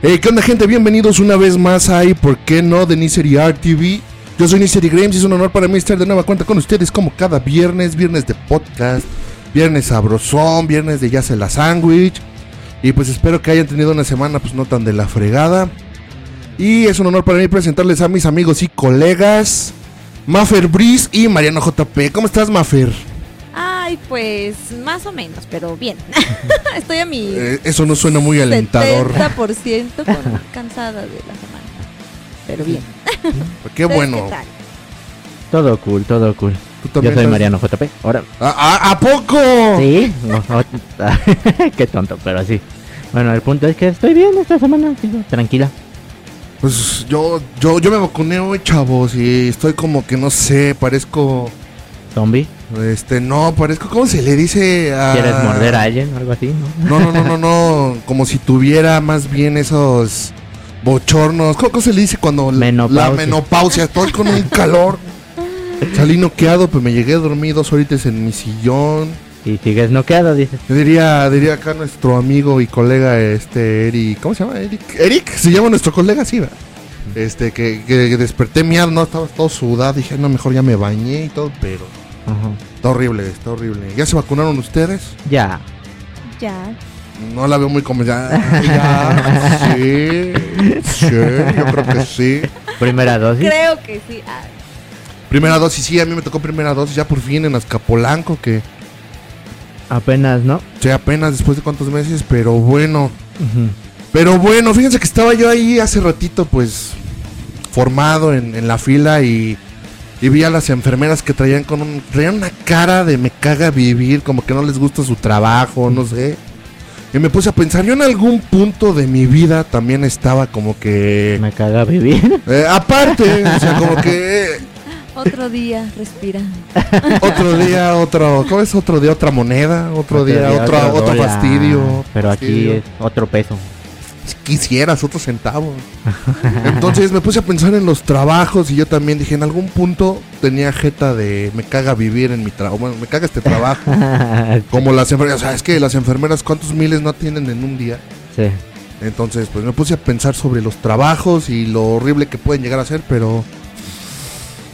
Hey, ¿qué onda gente? Bienvenidos una vez más a ¿Y ¿Por qué no? de Nisery TV. Yo soy Nisery Games y es un honor para mí estar de nueva cuenta con ustedes como cada viernes, viernes de podcast, viernes sabrosón, viernes de ya se la sándwich. Y pues espero que hayan tenido una semana pues no tan de la fregada. Y es un honor para mí presentarles a mis amigos y colegas, Maffer Breeze y Mariano JP. ¿Cómo estás, Maffer? Ay, pues más o menos, pero bien. Estoy a mi Eh, eso no suena muy alentador. 70% con- cansada de la semana. Pero bien. Qué ¿Ustedes bueno. qué tal? Todo cool, todo cool. Yo soy estás- Mariano JP. Ahora, ¿A, a- a poco? sí. No, no, Qué tonto, pero sí. Bueno, el punto es que estoy bien esta semana, tranquila. Pues yo, yo, yo me vacuné hoy, chavos, y estoy como que no sé, parezco, Zombie. este, no, parezco, ¿cómo se le dice a... ¿Quieres morder a alguien o algo así? ¿no? No, no, no, no, no, como si tuviera más bien esos bochornos, ¿cómo, se le dice cuando la- Menopausia. la menopausia? Estoy con un calor, salí noqueado, pues me llegué a dormir dos horitas en mi sillón. Y sigues noqueado, dices. Yo diría, diría acá nuestro amigo y colega, este, Eric, ¿cómo se llama? Eric, Eric, se llama nuestro colega, sí, ¿verdad? Este, que, que desperté miado, no, estaba todo sudado, dije, no, mejor ya me bañé y todo, pero Ajá. está horrible, está horrible. ¿Ya se vacunaron ustedes? Ya. Ya. No la veo muy como ya, sí, sí, yo creo que sí. Primera dosis. Creo que sí. Ah, Primera dosis, sí, a mí me tocó primera dosis ya por fin en Azcapolanco, que Apenas, ¿no? sé apenas después de cuántos meses, pero bueno. Pero bueno, fíjense que estaba yo ahí hace ratito, pues, formado en, en la fila y, y vi a las enfermeras que traían con un, traían una cara de me caga vivir, como que no les gusta su trabajo, no sé. Y me puse a pensar, yo en algún punto de mi vida también estaba como que... Me caga vivir. eh, aparte, o sea, como que otro día, respira. otro día, otro... ¿Cómo es otro día, otra moneda? Otro, día, otro, otro, fastidio. Pero aquí es otro peso. Si quisieras otro centavo. Entonces me puse a pensar en los trabajos y yo también dije, en algún punto tenía jeta de me caga vivir en mi trabajo, bueno, me caga este trabajo. Como las enfermeras, o sea, es que las enfermeras, ¿cuántos miles no atienden en un día? sí. Entonces, pues me puse a pensar sobre los trabajos y lo horrible que pueden llegar a ser, pero...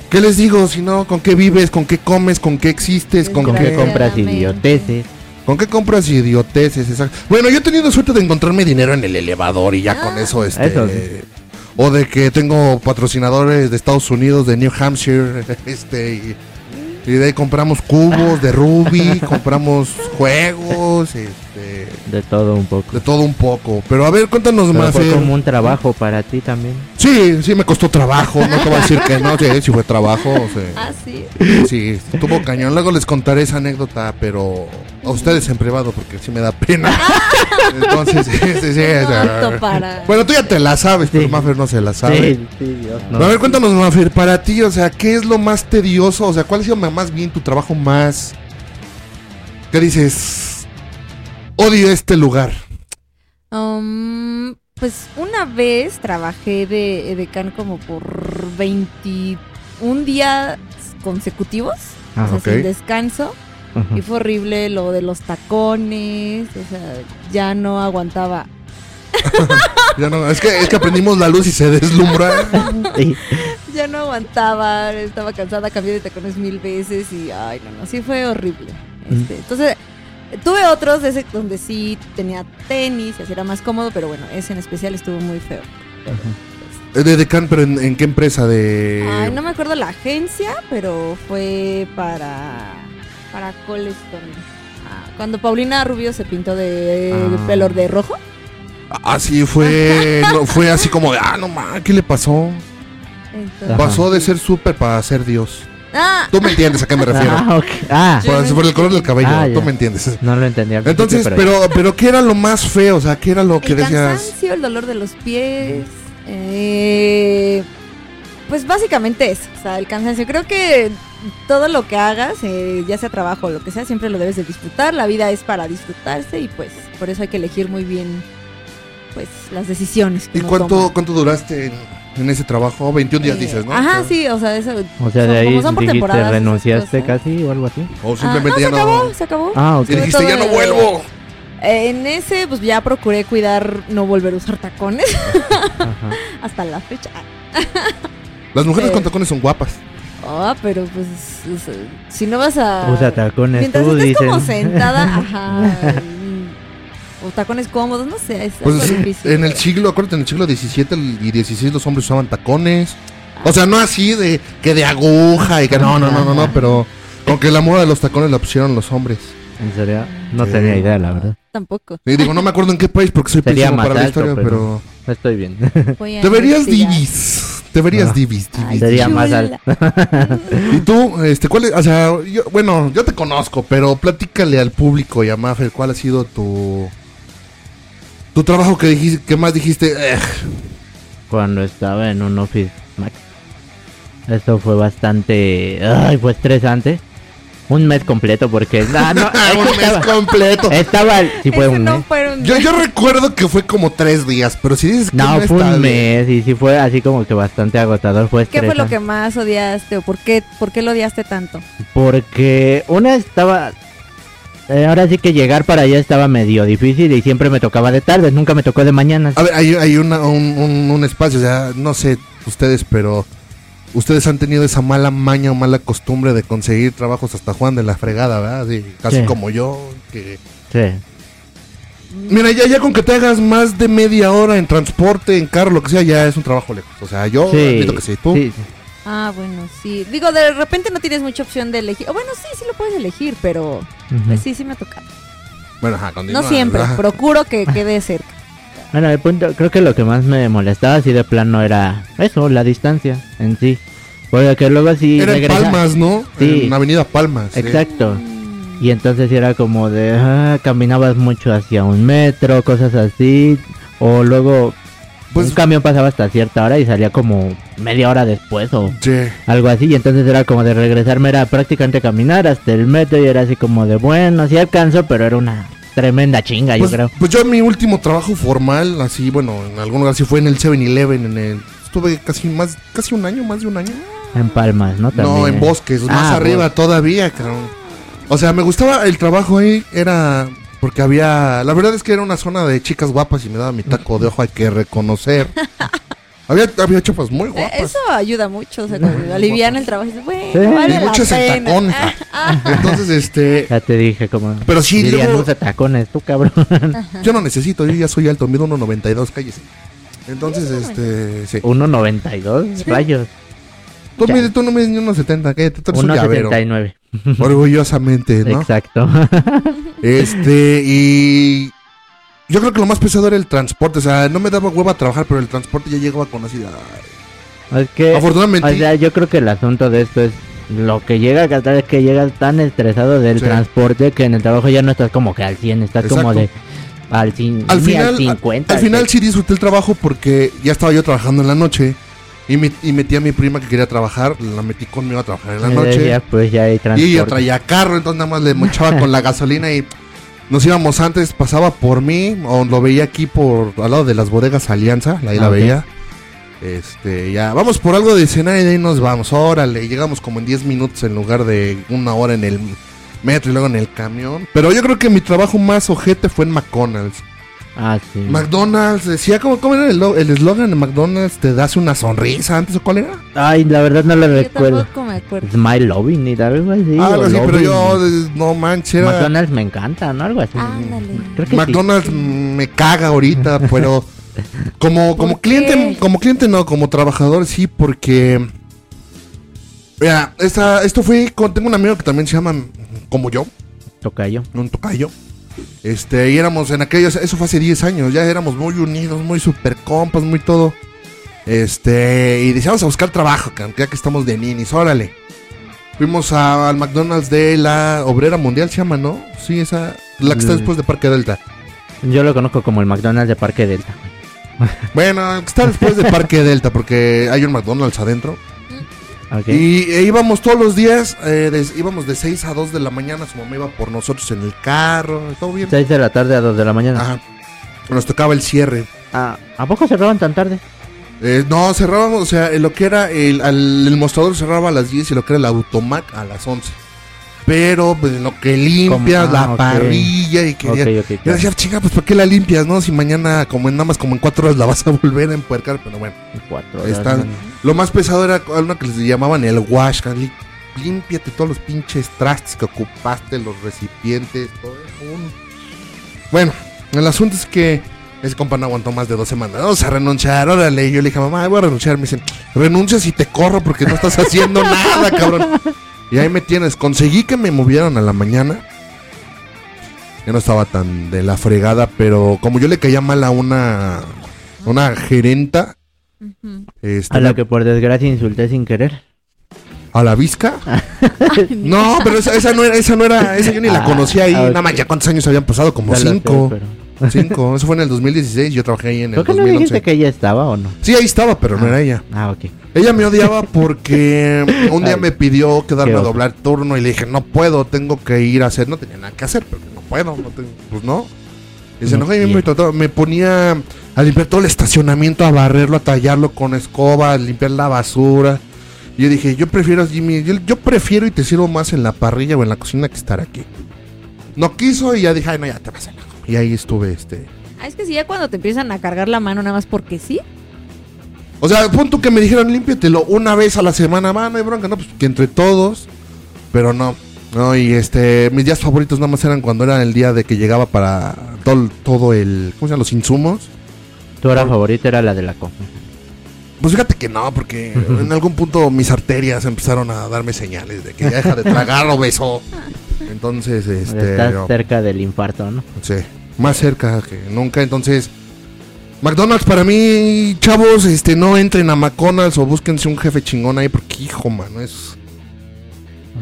¿Qué les digo? Si no, ¿con qué vives? ¿Con qué comes? ¿Con qué existes? ¿Con ¿Con qué qué, compras idioteces? ¿Con qué compras idioteces? Bueno, yo he tenido suerte de encontrarme dinero en el elevador y ya con Ah. eso, este... Eso sí. O de que tengo patrocinadores de Estados Unidos, de New Hampshire, este... Y, y de ahí compramos cubos de Ruby, compramos juegos, este... De todo un poco. De todo un poco. Pero a ver, cuéntanos Pero más. fue como un trabajo para ti también. Sí, sí me costó trabajo, no te voy a decir que no, sí, sí fue trabajo, o sea, Ah, sí. sí, tuvo cañón. Luego les contaré esa anécdota, pero a ustedes en privado, porque sí me da pena. Entonces, sí, sí, para. Bueno, tú ya te la sabes, pero. Maffer no se la sabe. Sí, sí, Dios. No. A ver, cuéntanos, Maffer, para ti, o sea, ¿qué es lo más tedioso? O sea, ¿cuál ha sido más bien tu trabajo más... ¿Qué dices? Odio este lugar. Um, pues una vez trabajé de decán como por 21 días consecutivos. Ah, o sea, ok. sin descanso. Y fue horrible lo de los tacones. O sea, ya no aguantaba. Ya no, es, que, es que aprendimos la luz y se deslumbra. Sí. Ya no aguantaba. Estaba cansada, cambié de tacones mil veces. Y ay, no, no, sí fue horrible. Este, Entonces, tuve otros de ese donde sí tenía tenis y así era más cómodo. Pero bueno, ese en especial estuvo muy feo. Pero, pues, De Decan, pero ¿en, en qué empresa? De... Ay, no me acuerdo la agencia, pero fue para para Coleston. Ah, cuando Paulina Rubio se pintó de, de Ah. pelo de rojo. Ah, sí, fue, no, fue así como de, ah, no mames, ¿qué le pasó? Entonces, Ajá. Pasó de ser súper para ser Dios. Ah, Tú me entiendes a qué me refiero. Ah, ok. Ah, por, el color del cabello, Ah, tú me entiendes. no lo entendía. al Entonces, pero, pero ¿qué era lo más feo? O sea, ¿qué era lo que el decías? cansancio, el dolor de los pies. eh, pues básicamente eso. O sea, el cansancio. Creo que todo lo que hagas, eh, ya sea trabajo o lo que sea, siempre lo debes de disfrutar. La vida es para disfrutarse y pues por eso hay que elegir muy bien pues las decisiones. que ¿Y uno cuánto, toma. cuánto duraste en, en ese trabajo? 21 días Eh, dices, ¿no? Ajá, sí, o sea, eso. O sea, de ahí como son por dijiste, temporadas, esas renunciaste cosas. casi o algo así. O Ah, simplemente no, ya se no. acabó, se acabó. Ah, ok. Y dijiste, ya no de- vuelvo. En ese, pues ya procuré cuidar no volver a usar tacones Ajá. hasta la fecha. Las mujeres Eh. con tacones son guapas. Ah, pero pues es- es- si no vas a... Usa tacones Mientras tú, estés dicen. como sentada, ajá. O tacones cómodos, no sé, es Pues algo sí, difícil. en el siglo, acuérdate, en el siglo XVII y XVI los hombres usaban tacones. O sea, no así de que de aguja y que no, no, no, no, no, pero como que la moda de los tacones la pusieron los hombres. ¿En serio? No Sí. tenía idea, la verdad. Tampoco. Y digo, no me acuerdo en qué país porque soy pésimo para la alto, historia, pero- pero... Estoy bien. Deberías investigar. divis. Deberías Ah. divis, Ay, divis. Sería más chula. Y tú, este, cuál es, o sea, yo, bueno, yo te conozco, pero platícale al público y a Maffer cuál ha sido tu tu trabajo que dijiste, que más dijiste, "Ugh". Cuando estaba en un Office Max. Eso fue bastante... Ay, fue estresante. Un mes completo porque... Ah, no, un mes estaba, completo. estaba... Sí fue un no mes. Yo, yo recuerdo que fue como tres días, pero si dices que No, fue un bien. mes y sí fue así como que bastante agotador. Fue ¿Qué fue lo que más odiaste o por qué, por qué lo odiaste tanto? Porque una estaba... eh, ahora sí que llegar para allá estaba medio difícil y siempre me tocaba de tarde, nunca me tocó de mañana. A ver, hay, hay una- un, un- un espacio, o sea, no sé ustedes, pero ustedes han tenido esa mala maña o mala costumbre de conseguir trabajos hasta Juan de la fregada, ¿verdad? Así, casi Sí. como yo, que... Sí. Mira, ya, ya con que te hagas más de media hora en transporte, en carro, lo que sea, ya es un trabajo lejos. O sea, yo sí, admito que sí. ¿Tú? sí. Ah, bueno, sí. Digo, de repente no tienes mucha opción de elegir. O bueno, sí, sí lo puedes elegir, pero pues sí, sí me ha tocado. Bueno, ajá, continúa, No siempre, procuro que quede cerca. Bueno, el punto, creo que lo que más me molestaba así de plano era eso, la distancia en sí. Porque luego así Era en Palmas, ¿no? Sí. En Avenida Palmas. sí. Exacto. Y entonces era como de, ah, caminabas mucho hacia un metro, cosas así. O luego Pues, un camión pasaba hasta cierta hora y salía como media hora después o algo así. Y entonces era como de regresarme, era prácticamente caminar hasta el metro y era así como de, bueno, sí alcanzo, pero era una tremenda chinga, Pues, yo creo. pues yo mi último trabajo formal, así, bueno, en algún lugar sí fue en el 7-Eleven, en el... Estuve casi más, casi un año, más de un año. En Palmas, ¿no? También, no, en ¿eh? bosques, más Ah, arriba todavía, cabrón. O sea, me gustaba el trabajo ahí, era porque había, la verdad es que era una zona de chicas guapas y me daba mi taco de ojo, hay que reconocer. había, había chapas muy Eh, guapas. Eso ayuda mucho, o sea, como alivian el trabajo. Bueno, Sí. vale y la en tacón. Entonces, este, Ya te dije como... Pero sí, dirían, luego- usa tacones, tú cabrón. yo no necesito, yo ya soy alto, mido 1.92, cállese. Entonces, este, sí. 1.92, rayos. Tú, ya. mides- tú no mides ni 1.70, ¿qué? Tú eres un llavero. 1.79. Orgullosamente, ¿no? Exacto. Este, y yo creo que lo más pesado era el transporte. O sea, no me daba hueva trabajar, pero el transporte ya llegaba con así. ay. es que... Afortunadamente, O sea, yo creo que el asunto de esto es lo que llega a gastar es que llegas tan estresado del Sí. transporte que en el trabajo ya no estás como que al 100, estás como de al, al final, al 50. al final sí disfruté el trabajo porque ya estaba yo trabajando en la noche. Y, mi- y metí a mi prima que quería trabajar, la metí conmigo a trabajar en la eh, noche. pues ya hay y ella traía carro, entonces nada más le mochaba con la gasolina y nos íbamos antes, pasaba por mí, o lo veía aquí por al lado de las bodegas Alianza, ahí la Ah, veía. Este, ya, vamos por algo de cenar y de ahí nos vamos, órale, llegamos como en 10 minutos en lugar de una hora en el metro y luego en el camión. Pero yo creo que mi trabajo más ojete fue en McDonald's. Ah, sí. McDonald's decía, ¿cómo, cómo era el lo- el eslogan de McDonald's? ¿Te das una sonrisa antes o cuál era? Ay, la verdad no lo Yo recuerdo. tampoco me acuerdo. Smile Loving y algo así. Ah, algo o así, pero yo, no manches, era... McDonald's me encanta, ¿no? Algo así. Ándale. Creo que McDonald's sí. me caga ahorita, pero como, como cliente, como cliente no, como trabajador sí, porque Mira, esta, esto fue con, tengo un amigo que también se llama como yo, Tocayo. un tocayo. Este, y éramos en aquellos, eso fue hace 10 años, ya éramos muy unidos, muy super compas, muy todo. Este, y decíamos a buscar trabajo, ya que estamos de ninis, órale. Fuimos a- al McDonald's de la Obrera Mundial, se llama, ¿no? Sí, esa, la que está Mm. después de Parque Delta. Yo lo conozco como el McDonald's de Parque Delta. Bueno, está después de Parque Delta porque hay un McDonald's adentro. Ok. Y e íbamos todos los días, eh, des- íbamos de 6 a 2 de la mañana, su mamá iba por nosotros en el carro, todo bien. 6 de la tarde a 2 de la mañana. Ajá. Nos tocaba el cierre. Ah, ¿A poco cerraban tan tarde? Eh, no, cerrábamos, o sea, lo que era el, al- el mostrador cerraba a las 10 y lo que era el automac a las 11. Pero pues, lo que limpias la ah, parrilla y quería... Ok, ok, Yo claro. decía, chinga, pues ¿por qué la limpias, no? Si mañana, como en nada más como en cuatro horas la vas a volver a empuercar, pero bueno. Cuatro horas, Están- ¿no? Lo más pesado era algo que les llamaban el wash, Carly. Límpiate todos los pinches trastes que ocupaste, los recipientes, todo eso. Bueno, el asunto es que ese compa no aguantó más de dos semanas. Vamos a renunciar, órale. Y yo le dije, mamá, voy a renunciar. Me dicen, renuncias y te corro porque no estás haciendo nada, cabrón. Y ahí me tienes. Conseguí que me movieran a la mañana. Ya no estaba tan de la fregada, pero como yo le caía mal a una, una gerenta, este, A la que por desgracia insulté sin querer. ¿A la mi- No, pero esa, esa no era, esa no era, esa yo ni la Ah, conocía ahí. ah. Nada más, ya cuántos años habían pasado, como Ya lo sé, cinco. pero- Cinco. Eso fue en el 2016, yo trabajé ahí en el ¿Por qué no dijiste 2011. que ella estaba o no? Sí, ahí estaba, pero no Ah. era ella. Ah, ok. Ella me odiaba porque un día Ay. me pidió quedarme a doblar turno y le dije, no puedo, tengo que ir a hacer, no tenía nada que hacer, pero no puedo, no tengo- pues no. Y se No enojó y me, trataba- me ponía a limpiar todo el estacionamiento, a barrerlo, a tallarlo con escoba, a limpiar la basura. Y yo dije, yo prefiero, Jimmy, yo, yo prefiero y te sirvo más en la parrilla o en la cocina que estar aquí. No quiso y ya dije, ay, no, ya te vas a la... Y ahí estuve, este... Ah, es que si ya cuando te empiezan a cargar la mano nada más porque sí. O sea, punto que me dijeran límpiatelo una vez a la semana, va, no hay bronca, no, pues que entre todos. Pero no, no, y este, mis días favoritos nada más eran cuando era el día de que llegaba para todo, todo el, ¿cómo se llama? Los insumos. Tu hora favorita era la de la co. Pues fíjate que no, porque en algún punto mis arterias empezaron a darme señales de que ya deja de tragar obeso. Entonces, este, Estás no, cerca del infarto, ¿no? sí, más cerca que nunca. Entonces, McDonald's para mí, chavos, este, no entren a McDonald's o búsquense un jefe chingón ahí, porque hijo, mano, es...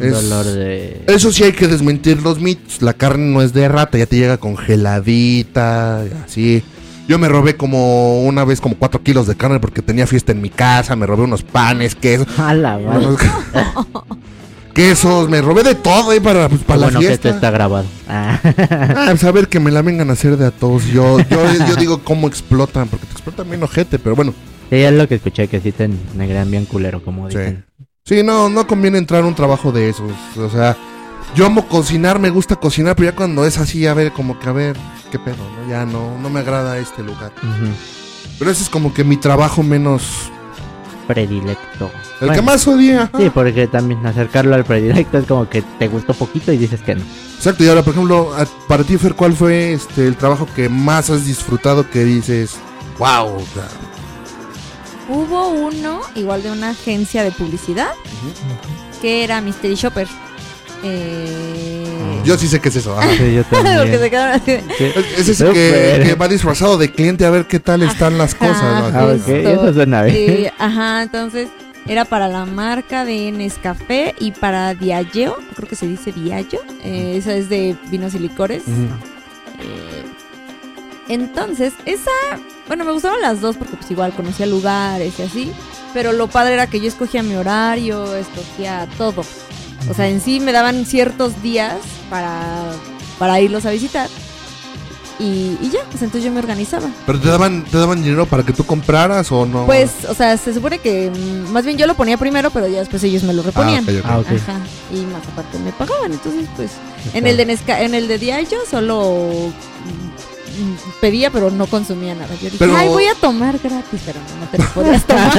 Es- dolor de... Eso sí hay que desmentir los mitos. La carne no es de rata, ya te llega congeladita, así. Yo me robé como una vez como 4 kilos de carne porque tenía fiesta en mi casa, me robé unos panes, quesos, A la madre. quesos, me robé de todo ahí para, pues, para bueno la que esto fiesta. está grabado. Ah. Ah, pues, a ver que me la vengan a hacer de a todos. Yo, yo, yo digo cómo explotan, porque te explotan bien ojete, pero bueno. Sí, es lo que escuché, que sí te negran bien culero, como Sí. dicen. Sí, no, no conviene entrar a un trabajo de esos. O sea, yo amo cocinar, me gusta cocinar, pero ya cuando es así, a ver, como que a ver, qué pedo, ¿no? Ya no, no me agrada este lugar. Ujú. Pero ese es como que mi trabajo menos. Predilecto. El Bueno, que más odia. ajá. Sí, porque también acercarlo al predilecto es como que te gustó poquito y dices que no. Exacto, y ahora, por ejemplo, a- para ti, Fer, ¿cuál fue este el trabajo que más has disfrutado que dices, wow? o sea, Hubo uno, igual de una agencia de publicidad, que era Mystery Shopper. Eh... yo sí sé qué es eso. ajá. Sí, yo Lo que se quedaron así. Sí. Es ese Súper. que, que va disfrazado de cliente a ver qué tal están las cosas. ¿no? Ajá, Ah, ok, Justo. eso suena bien. Eh, ajá, entonces era para la marca de Nescafé y para Diageo, creo que se dice Diageo, eh, esa es de vinos y licores. Eh, entonces, esa, bueno, me gustaban las dos porque pues igual conocía lugares y así, pero lo padre era que yo escogía mi horario, escogía todo. O sea, en sí me daban ciertos días para, para irlos a visitar. Y, y ya, pues entonces yo me organizaba. ¿Pero te daban, te daban dinero para que tú compraras o no? Pues, o sea, se supone que mm, más bien yo lo ponía primero, pero ya después ellos me lo Ah, reponían. ok, ok. Ah, ok. Ajá. Y más aparte me pagaban, entonces pues en el de Nesca en el de Diageo solo pedía pero no consumía nada. Yo dije, Pero- "Ay, voy a tomar gratis", pero no, no te lo podías tomar.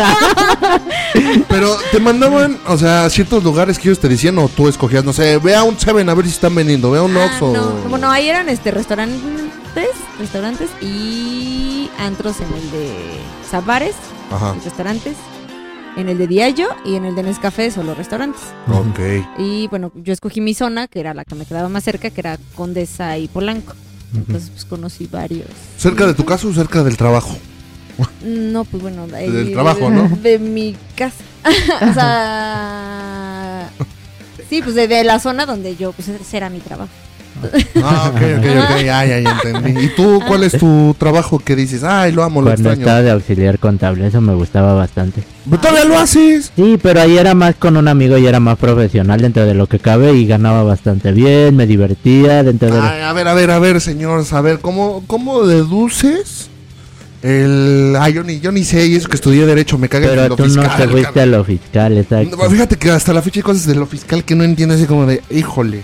Pero te mandaban, o sea, a ciertos lugares que ellos te decían o tú escogías, no sé, ve a un Seven a ver si están vendiendo, ve a un Ah, Oxxo. no, bueno, ahí eran este restaurantes, restaurantes y antros en el de Sabares, Ajá, restaurantes, en el de Diageo y en el de Nescafé solo restaurantes. ok. Y bueno, yo escogí mi zona, que era la que me quedaba más cerca, que era Condesa y Polanco. Entonces, pues conocí varios. ¿Cerca de tu casa o cerca del trabajo? No, pues bueno, de, Del trabajo, ¿no? De mi casa. o sea. Sí, pues de, de la zona donde yo, pues ese era mi trabajo. Ah, ok, ok, ok, ya, ya, ya entendí. ¿Y tú cuál es tu trabajo que dices, ay, lo amo, lo Cuando extraño? estaba de auxiliar contable, eso me gustaba bastante. Pero todavía lo haces. Sí, pero ahí era más con un amigo y era más profesional dentro de lo que cabe y ganaba bastante bien, me divertía dentro de... Ay, a ver, a ver, a ver, señor, a ver, ¿cómo, cómo deduces El. Ay, yo ni, yo ni sé, y eso que estudié Derecho, me caga en Pero lo tú fiscal. no te fuiste a lo fiscal, exacto. Fíjate que hasta la fecha hay cosas de lo fiscal que no entiendo, así como de, híjole.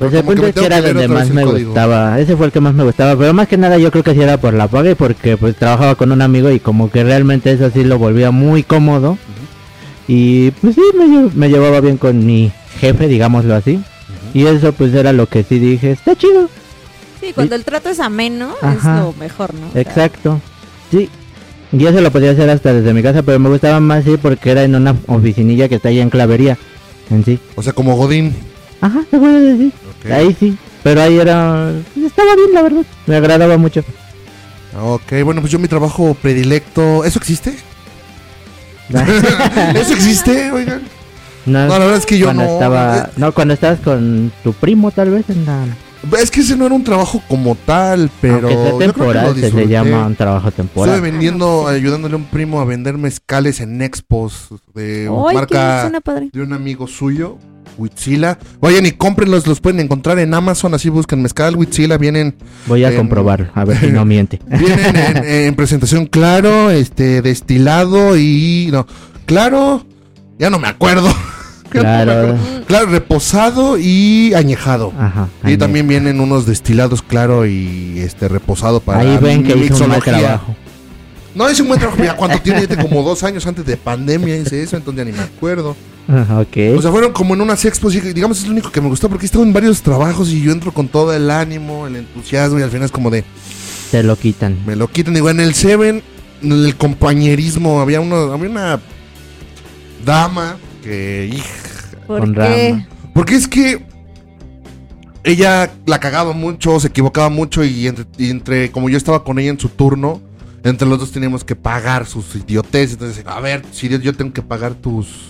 Pues el punto es que era donde más me código. gustaba. Ese fue el que más me gustaba. Pero más que nada yo creo que sí era por la paga y porque pues trabajaba con un amigo y como que realmente eso sí lo volvía muy cómodo. Y pues sí, me, lle- me llevaba bien con mi jefe, digámoslo así. Y eso pues era lo que sí dije, está chido. Sí, cuando el trato es ameno, Ajá. es lo mejor, ¿no? O sea, Exacto. Sí. Y eso lo podía hacer hasta desde mi casa, pero me gustaba más sí porque era en una oficinilla que está allá en Clavería. En sí. O sea, como Godín. Ajá, se puede decir. Ahí sí. Pero ahí era... Estaba bien, la verdad. Me agradaba mucho. Ok, bueno, pues yo mi trabajo predilecto. ¿Eso existe? ¿Eso existe? Oigan. No, No, la verdad es que yo cuando no. Estaba, eh, no, cuando estabas con tu primo, tal vez. En la, Es que ese no era un trabajo como tal, pero. sea yo creo que lo temporal, se le llama un trabajo Estuve temporal. vendiendo, ayudándole a un primo a vender mezcales en expos de Ay, marca padre. de un amigo suyo, Huitzila. Vayan y cómprenlos, los pueden encontrar en Amazon, así buscan mezcal Huitzila, vienen, Voy a en- comprobar, a ver si no miente. vienen en, en presentación claro, este, destilado y no, claro, ya no me acuerdo. Claro. Claro, reposado y añejado. Ajá. Y también vienen unos destilados claro y este reposado para Ahí ven que hizo un mal trabajo. No, hice un buen trabajo. Mira, tiene, Tiene como dos años antes de pandemia hice eso, entonces ya ni me acuerdo. Ajá, ok. O sea, fueron como en unas expos y digamos es lo único que me gustó porque he estado en varios trabajos y yo entro con todo el ánimo, el entusiasmo y al final es como de, Te lo quitan. me lo quitan. Digo, en el Seven, en el compañerismo, había, uno, había una dama que, hija, ¿Por Con qué? rama. porque es que ella la cagaba mucho, se equivocaba mucho y entre, y entre- como yo estaba con ella en su turno, entre los dos teníamos que pagar sus idioteces. Entonces, a ver, si yo tengo que pagar tus,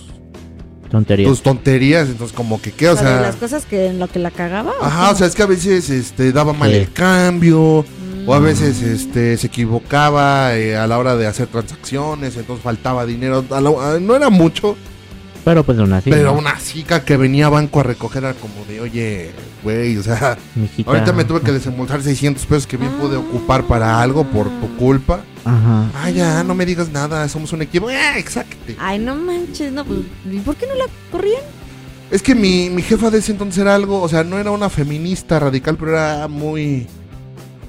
Tonterías. tus tonterías, entonces como que qué, o O sea, de las cosas que en lo que la cagaba. ¿o Ajá, o sea, es que a veces este, daba mal Sí. el cambio, Mm. o a veces este, se equivocaba eh, a la hora de hacer transacciones, entonces faltaba dinero. A lo- a- no era mucho, Pero pues aún así. pero ¿no? una chica que venía a banco a recoger era como de, oye, güey, o sea, Mijita. ahorita me tuve que desembolsar 600 pesos que bien pude ocupar para algo por tu culpa. Ajá. Ah, ya, no me digas nada, somos un equipo. Ah, exacto. Ay, no manches, no, pues, ¿y por qué no la corrían? Es que mi, mi jefa de ese entonces era algo, o sea, no era una feminista radical, pero era muy...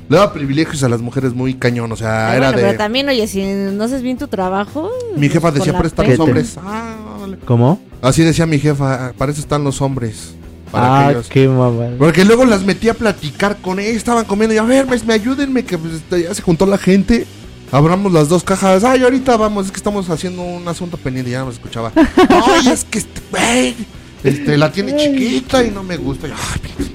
Le daba privilegios a las mujeres muy cañón, o sea, Ay, era bueno, de... pero también, oye, si no haces bien tu trabajo. Mi jefa pues, decía, la están los ¿Qué te- hombres. Ah, órale. ¿Cómo? Así decía mi jefa, "Ah, para eso están los hombres. Para Ah, aquellos". qué mamá. Porque luego las metí a platicar con ella, estaban comiendo y a ver, pues, me ayúdenme, que pues, este, ya se juntó la gente. Abramos las dos cajas. Ay, ahorita vamos, es que estamos haciendo un asunto pendiente, ya no me escuchaba. Ay, es que este, güey, este, la tiene chiquita y no me gusta. Y, ay, pinche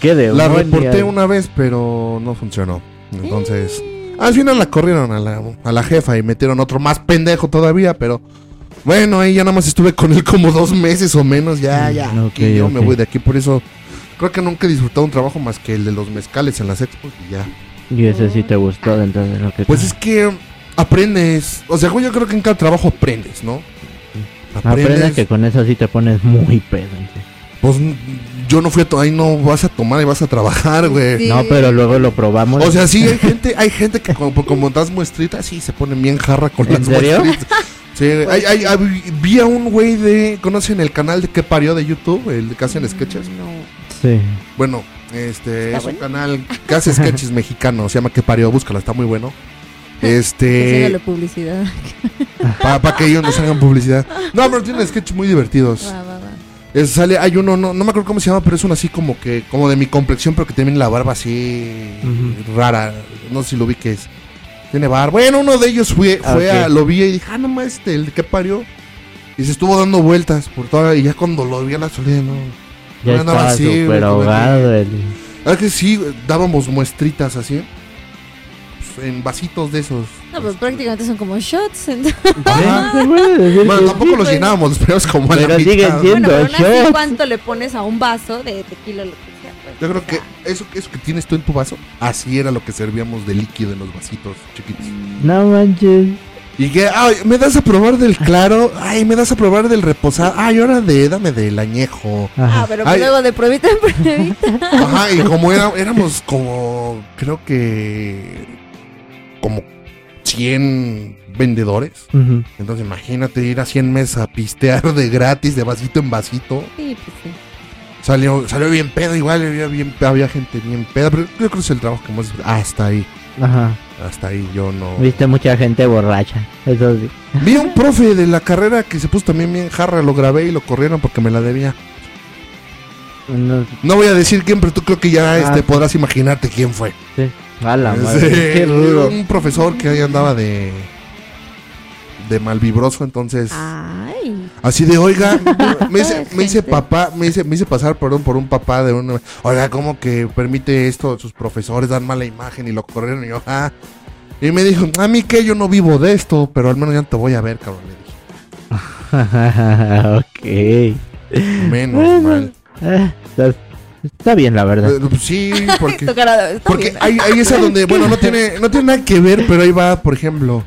¿Qué de La reporté una vez, pero no funcionó. Entonces, al final la corrieron a la, a la jefa y metieron otro más pendejo todavía, pero bueno, ahí ya nada más estuve con él como dos meses o menos. Ya, ya. Ok, que yo me voy de aquí, por eso creo que nunca he disfrutado un trabajo más que el de los mezcales en las expos y ya. Y ese sí te gustó dentro de lo que... Pues es que aprendes, o sea, yo creo que en cada trabajo aprendes, ¿no? Aprendes que con eso sí te pones muy pedo. sí. Pues yo no fui a ahí no vas a tomar y vas a trabajar, güey. Sí. No, pero luego lo probamos. O sea, sí, hay gente, hay gente que como, como das muestritas, sí, se pone bien jarra con ¿En las serio? muestritas. Sí, hay, hay- hay- vi a un güey de, ¿conocen el canal de qué parió de YouTube? El de que hacen sketches. No. Sí. Bueno, este ¿Está es un canal que hace sketches mexicano, se llama qué parió, búscala, está muy bueno. Este, publicidad. para que ellos nos hagan publicidad. No, pero tiene sketches muy divertidos. Va, va, va. Es- sale, hay uno, no, no me acuerdo cómo se llama, pero es uno así como que, como de mi complexión, pero que tiene la barba así rara. No sé si lo vi que es. Tiene barba. Bueno, uno de ellos fue, fue Ah, a, ok. lo vi y dije, ah, no más, este, el de que parió. Y se estuvo dando vueltas por toda, y ya cuando lo vi a la salida, no. Ya No, andaba estaba así, como ahogado. el- Es que sí, dábamos muestritas así. pues, En vasitos de esos. No, pues prácticamente son como shots. entonces- Bueno, tampoco los llenábamos, los poníamos como a la Pero siguen mitad. siendo- Bueno, pero aún así, shots. ¿cuánto le pones a un vaso de tequila Yo creo que eso, eso que tienes tú en tu vaso, así era lo que servíamos de líquido en los vasitos chiquitos. No manches. Y que, ay, me das a probar del claro, ay, me das a probar del reposado, ay, ahora de, dame del añejo. Ah, Ajá. pero Ay. luego de pruebita en pruebita. Ajá, y como era, éramos como, creo que como 100 vendedores. Entonces imagínate ir a 100 mesas a pistear de gratis, de vasito en vasito. Sí, pues sí. Salió, salió bien pedo, igual había, bien, había gente bien peda, pero yo creo que es el trabajo que más... Hasta ahí, Ajá. hasta ahí yo no... Viste mucha gente borracha. Eso sí. Vi a un profe de la carrera que se puso también bien jarra, lo grabé y lo corrieron porque me la debía. No, No voy a decir quién, pero tú creo que ya Ah, este, podrás imaginarte quién fue. sí. A la Sí, madre. Qué rudo. Un profesor que ahí andaba de... De malvibroso, entonces... Ay. Así de, oiga, me hice, me hice Gente. papá, me hice, me hice pasar por un, por un papá de un... Oiga, ¿cómo que permite esto? Sus profesores dan mala imagen y lo corrieron y yo, ah... Y me dijo, a mí que yo no vivo de esto, pero al menos ya te voy a ver, cabrón. Le dije, ok. menos Bueno. mal. Eh, está, está bien, la verdad. Eh, Sí, porque... Porque ahí, ahí es a donde, bueno, no tiene, no tiene nada que ver, pero ahí va, por ejemplo,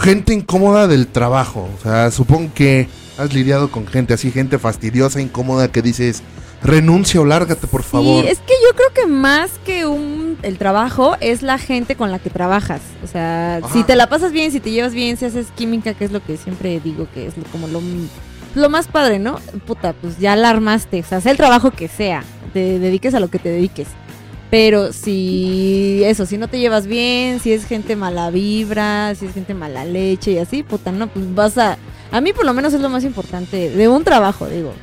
gente incómoda del trabajo. O sea, supongo que has lidiado con gente así, gente fastidiosa, incómoda, que dices, renuncia o lárgate, por favor. Sí, es que yo creo que más que un el trabajo es la gente con la que trabajas. O sea, Ajá. si te la pasas bien, si te llevas bien, si haces química, que es lo que siempre digo que es como lo, lo más padre, ¿no? Puta, pues ya la armaste. O sea, haz el trabajo que sea. Te dediques a lo que te dediques. Pero si eso, si no te llevas bien, si es gente mala vibra, si es gente mala leche y así, puta, no, pues vas a... A mí por lo menos es lo más importante de un trabajo, digo.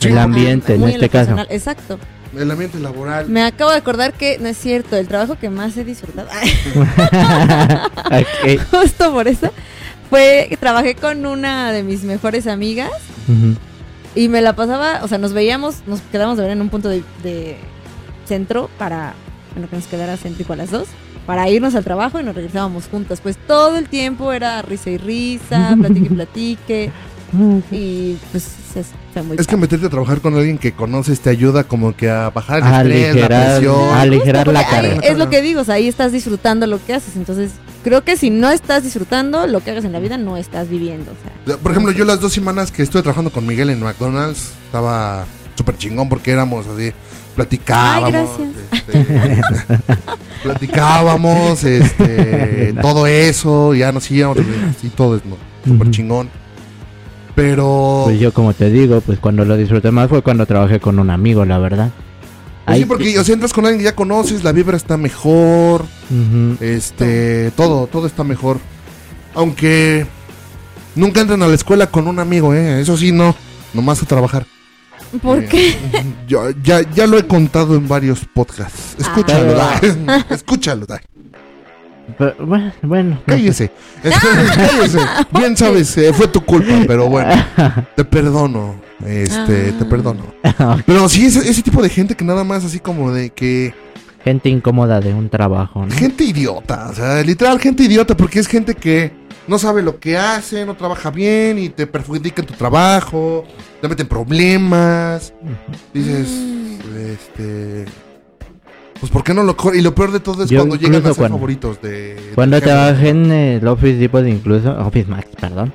El ambiente, en este caso. personal, Exacto. El ambiente laboral. Me acabo de acordar que no es cierto, el trabajo que más he disfrutado, justo por eso, fue que trabajé con una de mis mejores amigas y me la pasaba, o sea, nos veíamos, nos quedamos de ver en un punto de, de centro para, bueno, que nos quedara céntrico a las dos, para irnos al trabajo y nos regresábamos juntas. Pues todo el tiempo era risa y risa, platique y platique, y pues es, muy Es que meterte a trabajar con alguien que conoces te ayuda como que a bajar el A estrés, la presión. a aligerar la carga. Es lo que digo, o sea, ahí estás disfrutando lo que haces. Entonces, creo que si no estás disfrutando lo que hagas en la vida, no estás viviendo. O sea, Por ejemplo, yo las dos semanas que estuve trabajando con Miguel en McDonald's, estaba súper chingón porque éramos así, platicábamos. Ay, este, platicábamos, este, todo eso, ya nos íbamos, así todo es ¿no? súper chingón. Pero... Pues yo como te digo, pues cuando lo disfruté más fue cuando trabajé con un amigo, la verdad. pues sí, porque o sea, entras con alguien que ya conoces, la vibra está mejor, este, todo, todo está mejor. Aunque nunca entran a la escuela con un amigo, ¿eh? Eso sí, no, nomás a trabajar. ¿Por Eh, qué? Yo, ya, ya lo he contado en varios podcasts. Escúchalo, Ah. Dai. Escúchalo, Dai. Pero, bueno, bueno. Cállese. Este, cállese. Bien sabes, eh, fue tu culpa, pero bueno, te perdono. Este, te Ah. perdono. Pero sí, ese, ese tipo de gente que nada más así como de que. Gente incómoda de un trabajo, ¿no? Gente idiota. O sea, literal, gente idiota, porque es gente que no sabe lo que hace, no trabaja bien y te perjudica en tu trabajo, te meten problemas. Dices, este. Pues, ¿por qué no lo Y lo peor de todo es Yo cuando llegan a ser cuando- favoritos de. de Cuando jefe. trabajé en el Office Depot incluso, Office Max, perdón.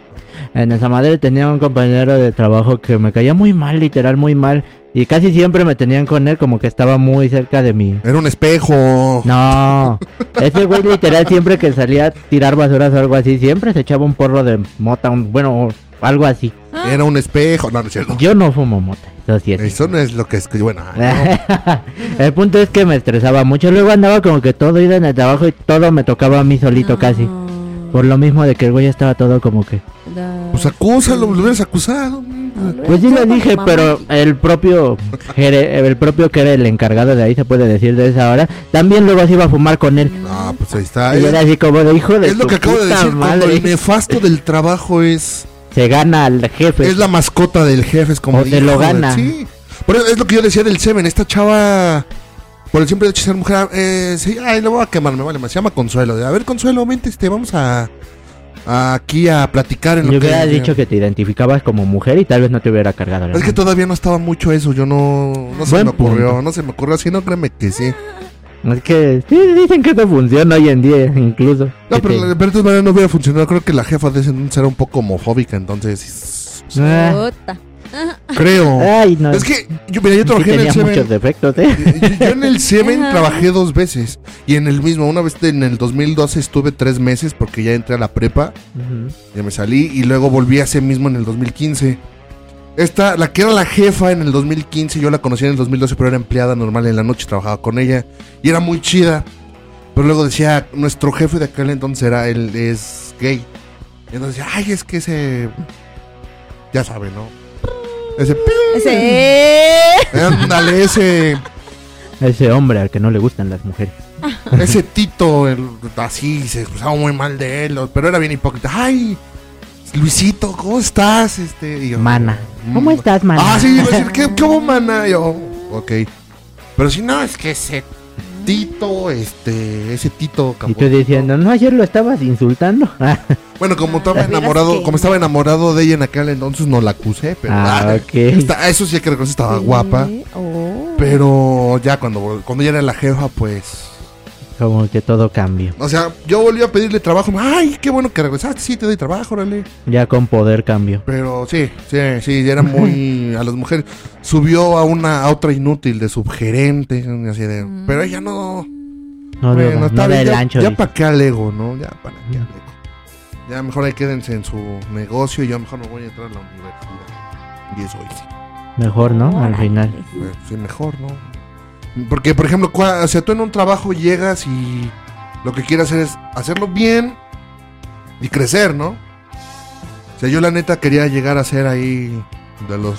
En esa madre tenía un compañero de trabajo que me caía muy mal, literal muy mal. Y casi siempre me tenían con él como que estaba muy cerca de mí. Era un espejo. No, ese güey literal siempre que salía a tirar basuras o algo así, siempre se echaba un porro de mota, un- bueno, algo así. Era un espejo. No, no es cierto. Yo no fumo mota, eso sí es. Eso no es lo que es. que- Bueno, ah, no. el punto es que me estresaba mucho. Luego andaba como que todo iba en el trabajo y todo me tocaba a mí solito No. casi. Por lo mismo de que el güey estaba todo como que. Pues acúsalo, lo hubieras acusado. Pues sí yo le con dije, pero el propio el propio que era el encargado de ahí se puede decir de esa hora, también luego se iba a fumar con él. No, pues ahí está. Y era así como de hijo de es lo que acabo de decir. Cuando madre. el nefasto del trabajo es. Se gana al jefe. Es la mascota del jefe, es como O te lo gana. Sí. Por eso es lo que yo decía del Seven, esta chava por el simple hecho de ser mujer, eh, sí, ay, le voy a quemar, me vale más. Se llama Consuelo. De, a ver, Consuelo, vente, este, vamos a, a aquí a platicar en Yo lo que hubiera dicho que te identificabas como mujer y tal vez no te hubiera cargado la Es que todavía no estaba mucho eso, yo no, no se Buen me ocurrió, punto. no se me ocurrió así, no créeme que sí. Es que sí, dicen que eso funciona hoy en día incluso. No, pero, te- pero de todas maneras no hubiera funcionado, creo que la jefa de ese entonces era un poco homofóbica, entonces... Ah, Puta. Creo. Ay, no. Es que yo, mira, yo Sí trabajé en el muchos Seven. defectos, ¿eh? Yo, yo en el Seven trabajé dos veces. Y en el mismo, una vez en el 2012 estuve tres meses porque ya entré a la prepa. Ujú. Ya me salí y luego volví a ese mismo en el 2015. Esta, la que era la jefa en el 2015, yo la conocí en el 2012, pero era empleada normal en la noche, trabajaba con ella y era muy chida. Pero luego decía, nuestro jefe de aquel entonces era, él es gay. Y entonces decía, ay, es que ese... Ya sabe, ¿no? Ese... Ese. Ándale, ese... Ese hombre al que no le gustan las mujeres. Ese Tito, el- así, se expresaba muy mal de él, pero era bien hipócrita. Ay, Luisito, ¿cómo estás? Este, y yo, Mana. mm, ¿Cómo estás, mana? Ah, sí, iba a decir, ¿qué, qué hubo, mana? Y yo, ok. Pero si no, es que ese Tito, este, ese Tito Y tú diciendo, no, ayer lo estabas insultando. Bueno, como estaba enamorado, como estaba enamorado de ella en aquel entonces, no la acusé, pero ah, está- eso sí hay que reconocer, estaba guapa. Oh. Pero ya cuando, cuando ella era la jefa, pues Como que todo cambió. O sea, yo volví a pedirle trabajo. Ay, qué bueno que regresaste. Sí, te doy trabajo, órale. Ya con poder cambió. Pero sí, sí, sí, era muy. A las mujeres. Subió a una a otra inútil de subgerente. Así de, Mm. Pero ella no. No, bueno, no, está no bien. del Ya, ancho. ya para qué alego, ¿no? Ya para qué alego. Ya mejor ahí quédense en su negocio. Yo mejor me voy a entrar a la universidad. Y eso hice. Mejor, ¿no? Al final. Pues, sí, mejor, ¿no? Porque, por ejemplo, cua- o sea, tú en un trabajo llegas y lo que quieres hacer es hacerlo bien y crecer, ¿no? O sea, yo la neta quería llegar a ser ahí de los...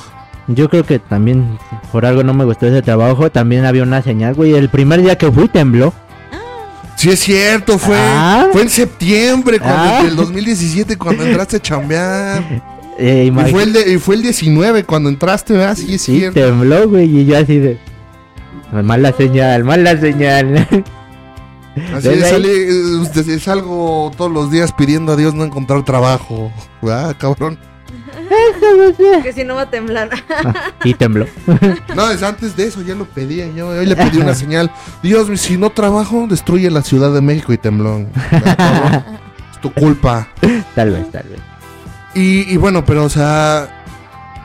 Yo creo que también por algo no me gustó ese trabajo. También había una señal, güey. El primer día que fui tembló. Sí, es cierto, fue, Ah. fue en septiembre cuando, Ah. del 2017 cuando entraste a chambear. Eh, Y fue, el de- y fue el 19 cuando entraste, ¿verdad? Sí, es Sí, cierto. tembló, güey. Y yo así de. Mala señal, mala señal. Así es, salí, eh, es algo todos los días pidiendo a Dios no encontrar trabajo. ¿Verdad, cabrón? Que si no va a temblar. y tembló. No, es antes de eso, ya lo pedía. Yo hoy le pedí una señal. Dios, si no trabajo, destruye la Ciudad de México y cabrón. Es tu culpa. Tal vez, tal vez. Y, y bueno, pero o sea,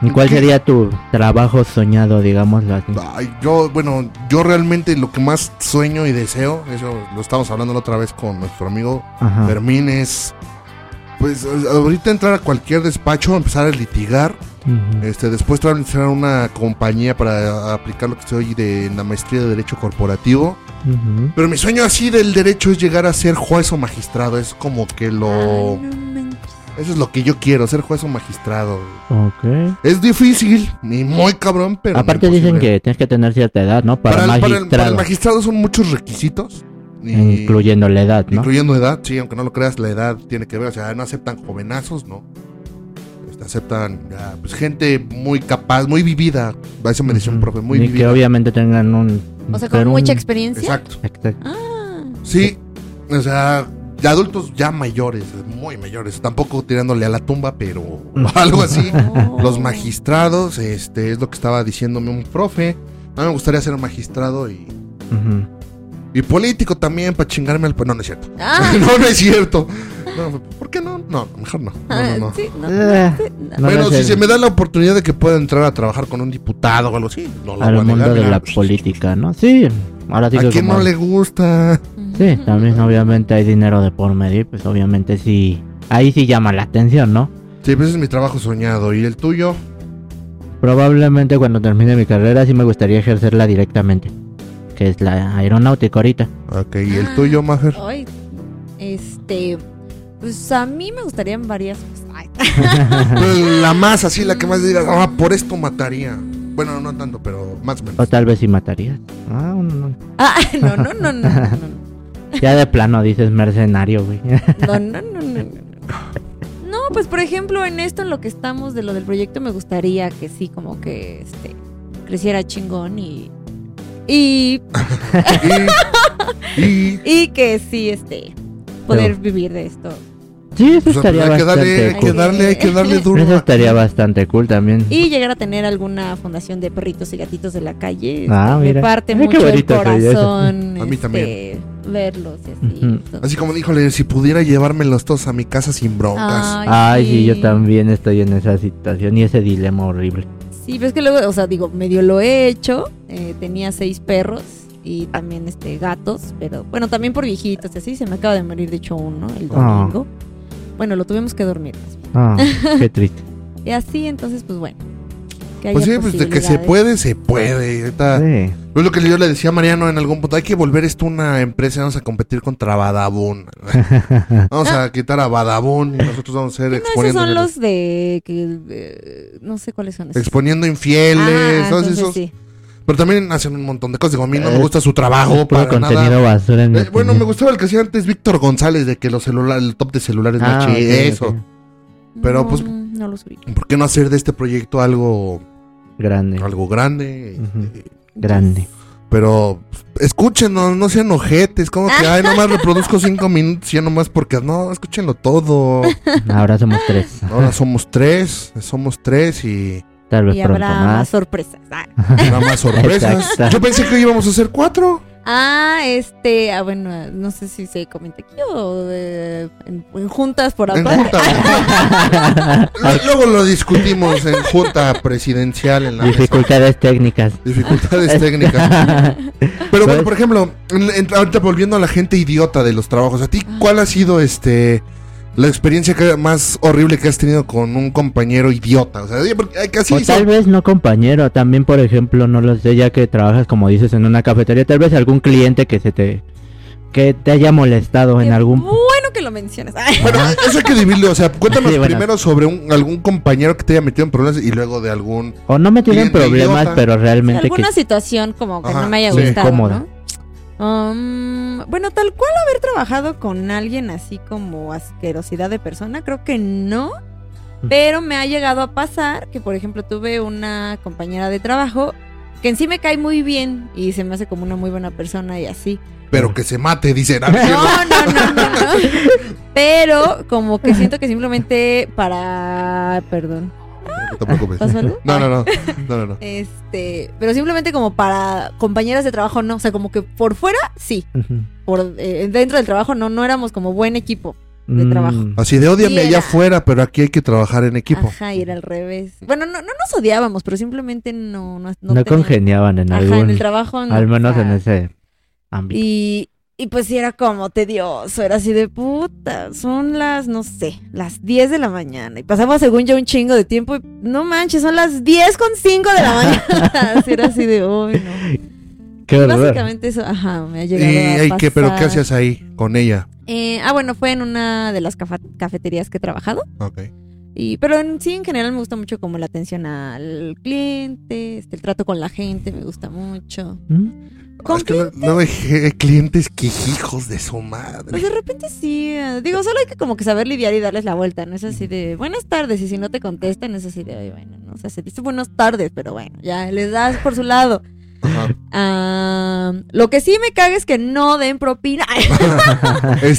¿Y cuál ¿Qué? sería tu trabajo soñado, digámoslo así? ay, yo, bueno, yo realmente lo que más sueño y deseo, eso lo estamos hablando la otra vez con nuestro amigo Ajá. Fermín, es pues ahorita entrar a cualquier despacho, empezar a litigar, Ujú. este, después entrar a una compañía para aplicar lo que estoy de en la maestría de Derecho Corporativo. Pero mi sueño así del derecho es llegar a ser juez o magistrado. Es como que lo. Ay, no manches. Eso es lo que yo quiero, ser juez o magistrado. Ok. Es difícil, ni muy cabrón, pero. no Aparte dicen que tienes que tener cierta edad, ¿no? Para, Para, el, para el- para el magistrado. magistrado son muchos requisitos. Y- Incluyendo la edad, ¿no? Incluyendo edad, sí, aunque no lo creas, la edad tiene que ver. O sea, no aceptan jovenazos, ¿no? Este, aceptan ya, pues, gente muy capaz, muy vivida. A eso me decía un profe, muy y que vivida. obviamente tengan un... O sea, con un- mucha experiencia. Exacto. Exacto. Ah. Sí, o sea, de adultos ya mayores, muy mayores. Tampoco tirándole a la tumba, pero algo así. Oh. Los magistrados, este, es lo que estaba diciéndome un profe. A mí me gustaría ser magistrado y, Ujú. Y político también para chingarme al... No, no es cierto. Ah. no, no es cierto. No, ¿Por qué no? No, mejor no. No, no, no. Sí, no, Eh, sí, no. no bueno, si se me da la oportunidad de que pueda entrar a trabajar con un diputado o algo así, no lo al voy a mundo negar, de mira, la pues, política, ¿no? Sí, ahora sí ¿A que quién como- no le gusta? Sí, también obviamente hay dinero de por medio, pues obviamente sí, ahí sí llama la atención, ¿no? Sí, pues ese es mi trabajo soñado. ¿Y el tuyo? Probablemente cuando termine mi carrera sí me gustaría ejercerla directamente, que es la aeronáutica ahorita. Ok, ¿y el tuyo, Mafer? Ay, este. Pues a mí me gustarían varias. Pues, la más así, la que más digas, ah, por esto mataría. Bueno, no tanto, pero más o menos. O tal vez sí matarías. Ah, no, no. Ah, no, no, no, no, no, no. Ya de plano dices mercenario, güey. No, no, no, no, no. No, pues por ejemplo, en esto, en lo que estamos de lo del proyecto, me gustaría que sí, como que este creciera chingón y. Y. Y, y Y que sí, este. Poder Pero- vivir de esto. Sí, eso pues, estaría hay que darle, hay bastante que cool. darle, hay que darle duro. Eso estaría bastante cool también. Y llegar a tener alguna fundación de perritos y gatitos de la calle. Ah, este, mira. Me parte Ay, qué mucho el corazón. A mí este, también. Verlos y así. Ujú. entonces- Así como, híjole, si pudiera llevármelos todos a mi casa sin broncas. Ay, Ay, sí, yo también estoy en esa situación y ese dilema horrible. Sí, pero es que luego, o sea, digo, medio lo he hecho. eh, tenía seis perros y también este gatos, pero bueno, también por viejitos así. Se me acaba de morir, de hecho, uno el Ah. domingo. Bueno, lo tuvimos que dormir. Ah, qué triste. Y así, entonces, pues bueno. Que Pues sí, pues de que se puede, se puede. Ahorita- Sí. Es lo que yo le decía a Mariano en algún punto. Hay que volver esto una empresa. Vamos a competir contra Badabun. Vamos a quitar a Badabun y nosotros vamos a ser No, esos exponiendo, son los de que eh, no sé cuáles son esos. exponiendo infieles. Ah, esos. sí. Pero también hacen un montón de cosas. Digo, a mí no me gusta su trabajo Puro para contenido nada. basura en Eh, bueno, me gustaba el que hacía antes Víctor González de que los celulares, el top de celulares Ah, más chido. ok, Eso. Pero, No, pues- no los ubico. ¿Por qué no hacer de este proyecto algo, Grande. algo grande? Eh, Grande. Pero pues, escúchenos, no sean ojetes. Como que, ay, nomás reproduzco cinco minutos ya nomás porque no, escúchenlo todo. Ahora somos tres. Ahora somos tres, somos tres y Tal vez Y pronto habrá más sorpresas. Ah. habrá más sorpresas. Exacto. Yo pensé que íbamos a hacer cuatro. Ah, este, ah, bueno, no sé si se comenta aquí o eh, en, en juntas por En aparte. Luego lo discutimos en junta presidencial en la mesa. Dificultades técnicas. Dificultades técnicas. Pero bueno, Pues- por ejemplo, en- en- ahorita volviendo a la gente idiota de los trabajos, ¿a ti cuál ha sido este la experiencia que- más horrible que has tenido con un compañero idiota? O sea, oye, porque hay casi o tal vez no compañero, también por ejemplo, no lo sé, ya que trabajas como dices en una cafetería, tal vez algún cliente que se te que te haya molestado en algún Bueno que lo mencionas. Bueno, eso hay que dividirlo, o sea, cuéntanos Sí, bueno. primero sobre un, algún compañero que te haya metido en problemas y luego de algún... o no me tienen Cliente problemas, idiota. pero realmente alguna situación como que Ajá, no me haya sí. gustado, Incómoda. ¿no? Um, bueno, tal cual haber trabajado con alguien así como asquerosidad de persona, creo que no. Pero me ha llegado a pasar que, por ejemplo, tuve una compañera de trabajo que en sí me cae muy bien y se me hace como una muy buena persona y así. Pero que se mate, dicen. No, no, no, no, no. Pero como que siento que simplemente para... Perdón. No te preocupes. ¿Pasó algo? No, no, no. No, no, no. Este, pero simplemente como para compañeras de trabajo no, o sea, como que por fuera sí, por eh, dentro del trabajo no, no éramos como buen equipo. De Mm, trabajo. Así de odiame Sí, allá era. afuera, pero aquí hay que trabajar en equipo. Ajá, y era al revés. Bueno, no, no nos odiábamos, pero simplemente no no, No, teníamos- congeniaban en Ajá, algún en el trabajo no, al menos o sea, en ese ámbito. Y, y pues sí era como tedioso, era así de puta, son las, no sé, las 10 de la mañana. Y pasamos según yo un chingo de tiempo y no manches, son las 10 con 5 de la mañana. Así era así de, uy, no. Qué Y básicamente eso, ajá, me ha ¿Y llegado a ay, qué, pero qué pasar. hacías ahí con ella? Eh, ah, bueno, fue en una de las cafeterías que he trabajado. Ok. Y, pero en sí, en general, me gusta mucho como la atención al cliente, este, el trato con la gente, me gusta mucho. ¿Mm? ¿Con es que no, no dejé clientes que hijos de su madre. Pues de repente sí, eh, digo, solo hay que como que saber lidiar y darles la vuelta, no es así de buenas tardes y si no te contestan es así de, "Ay, bueno, no o sea, se dice buenas tardes, pero bueno, ya les das por su lado. Ajá. Ah, lo que sí me caga es que no den propina. Ay, ¿Por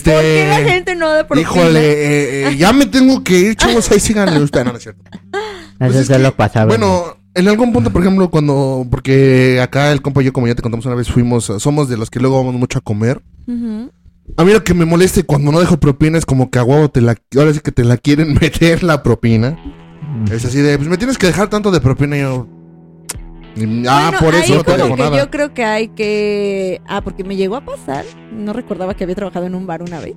qué la Este. gente no da propina? Híjole, eh, eh, ya me tengo que ir, chavos. Ahí síganle ustedes. No, no es cierto. Pues Eso es que, lo pasaba. Bueno, en algún punto, por ejemplo, cuando. Porque acá el compa y yo, como ya te contamos una vez, fuimos. Somos de los que luego vamos mucho a comer. A mí lo que me molesta cuando no dejo propina es como que a huevo te la. Ahora sí que te la quieren meter la propina. Mm. Es así de, pues me tienes que dejar tanto de propina y yo. Ah, Bueno, por eso no te como dejo que nada. Yo creo que hay que. Ah, porque me llegó a pasar. No recordaba que había trabajado en un bar una vez.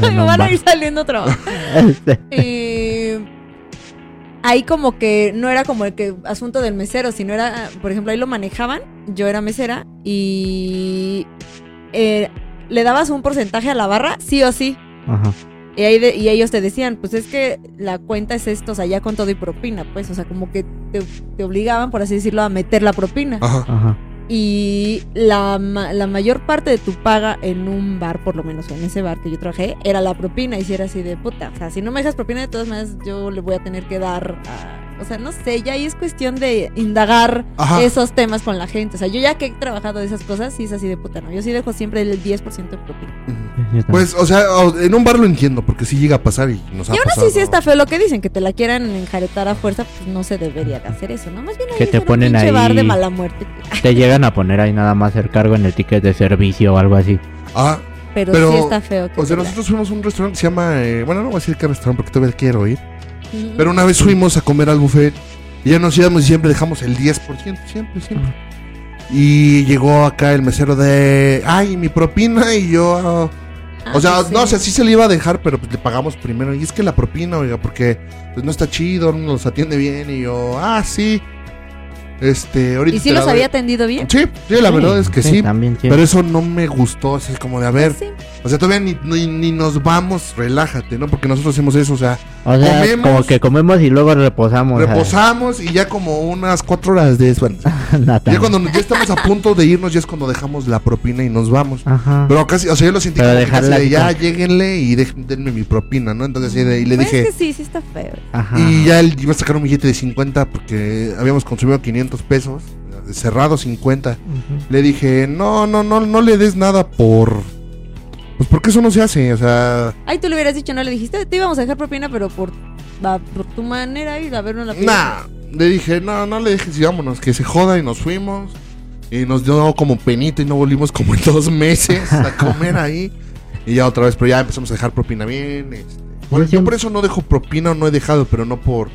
No, me van a ir saliendo trabajo. Este, Eh, ahí como que no era como el que asunto del mesero, sino era, por ejemplo, ahí lo manejaban, yo era mesera y eh, le dabas un porcentaje a la barra, sí o sí. Ajá. Y, ahí de- y ellos te decían, pues es que la cuenta es esto, o sea, ya con todo y propina, pues, o sea, como que te, te obligaban, por así decirlo, a meter la propina. Ajá. Ajá. Y la, la mayor parte de tu paga en un bar, por lo menos en ese bar que yo trabajé, era la propina. Y si era así de puta. O sea, si no me dejas propina, de todas maneras yo le voy a tener que dar. a- o sea, no sé, ya ahí es cuestión de indagar Ajá. esos temas con la gente. O sea, yo ya que he trabajado de esas cosas, sí es así de puta, ¿no? Yo sí dejo siempre el 10% de propina. Pues, o sea, en un bar lo entiendo, porque sí llega a pasar y nos ha Y aún pasado. así sí está feo lo que dicen, que te la quieran enjaretar a fuerza, pues no se debería de hacer eso, ¿no? Más bien ahí Que te ser un ponen pinche bar ahí- de mala muerte. Te llegan a poner ahí nada más el cargo en el ticket de servicio o algo así. Ah, Pero, Pero, sí está feo. Que o sea, nosotros fuimos a un restaurante que se llama. eh, bueno, no voy a decir qué restaurante porque todavía quiero ir. Ujú. Pero una vez fuimos a comer al buffet Y ya nos íbamos y siempre dejamos el 10%, siempre, siempre. Y llegó acá el mesero de, ay, mi propina y yo... Ah, o sea, pues no, o sea, sí se le iba a dejar, pero pues le pagamos primero. Y es que la propina, oiga, porque pues no está chido, no nos atiende bien. Y yo, ah, sí. Este, ahorita. ¿Y si los doy". había atendido bien? Sí, sí, la verdad es que sí. También sí. Pero eso no me gustó, así como de, a ver, Sí. o sea, todavía ni, ni, ni nos vamos, relájate, ¿no? Porque nosotros hacemos eso, o sea, o sea, comemos- como que comemos y luego reposamos. reposamos y ya como unas cuatro horas de eso. bueno, ya cuando ya estamos a punto de irnos, ya es cuando dejamos la propina y nos vamos. Ajá. Pero casi, o sea, yo lo sentí Pero como que casi dejarla de, ya lleguenle y denme mi propina, ¿no? Entonces y le Pues dije, es que sí, sí está feo. Ajá. y ya él iba a sacar un billete de 50 porque habíamos consumido 500 pesos, cerrado 50. Ujú. Le dije, no, no, no, no le des nada por... Pues porque eso no se hace, o sea... Ay, tú le hubieras dicho, no le dijiste, te íbamos a dejar propina, pero por, va, por tu manera y a ver, la Nah, le dije, no, no le dejes y vámonos, que se joda y nos fuimos. Y nos dio como penita y no volvimos como en dos meses a comer ahí. Y ya otra vez, pero ya empezamos a dejar propina bien. este. Bueno, yo por eso no dejo propina o no he dejado, pero no por...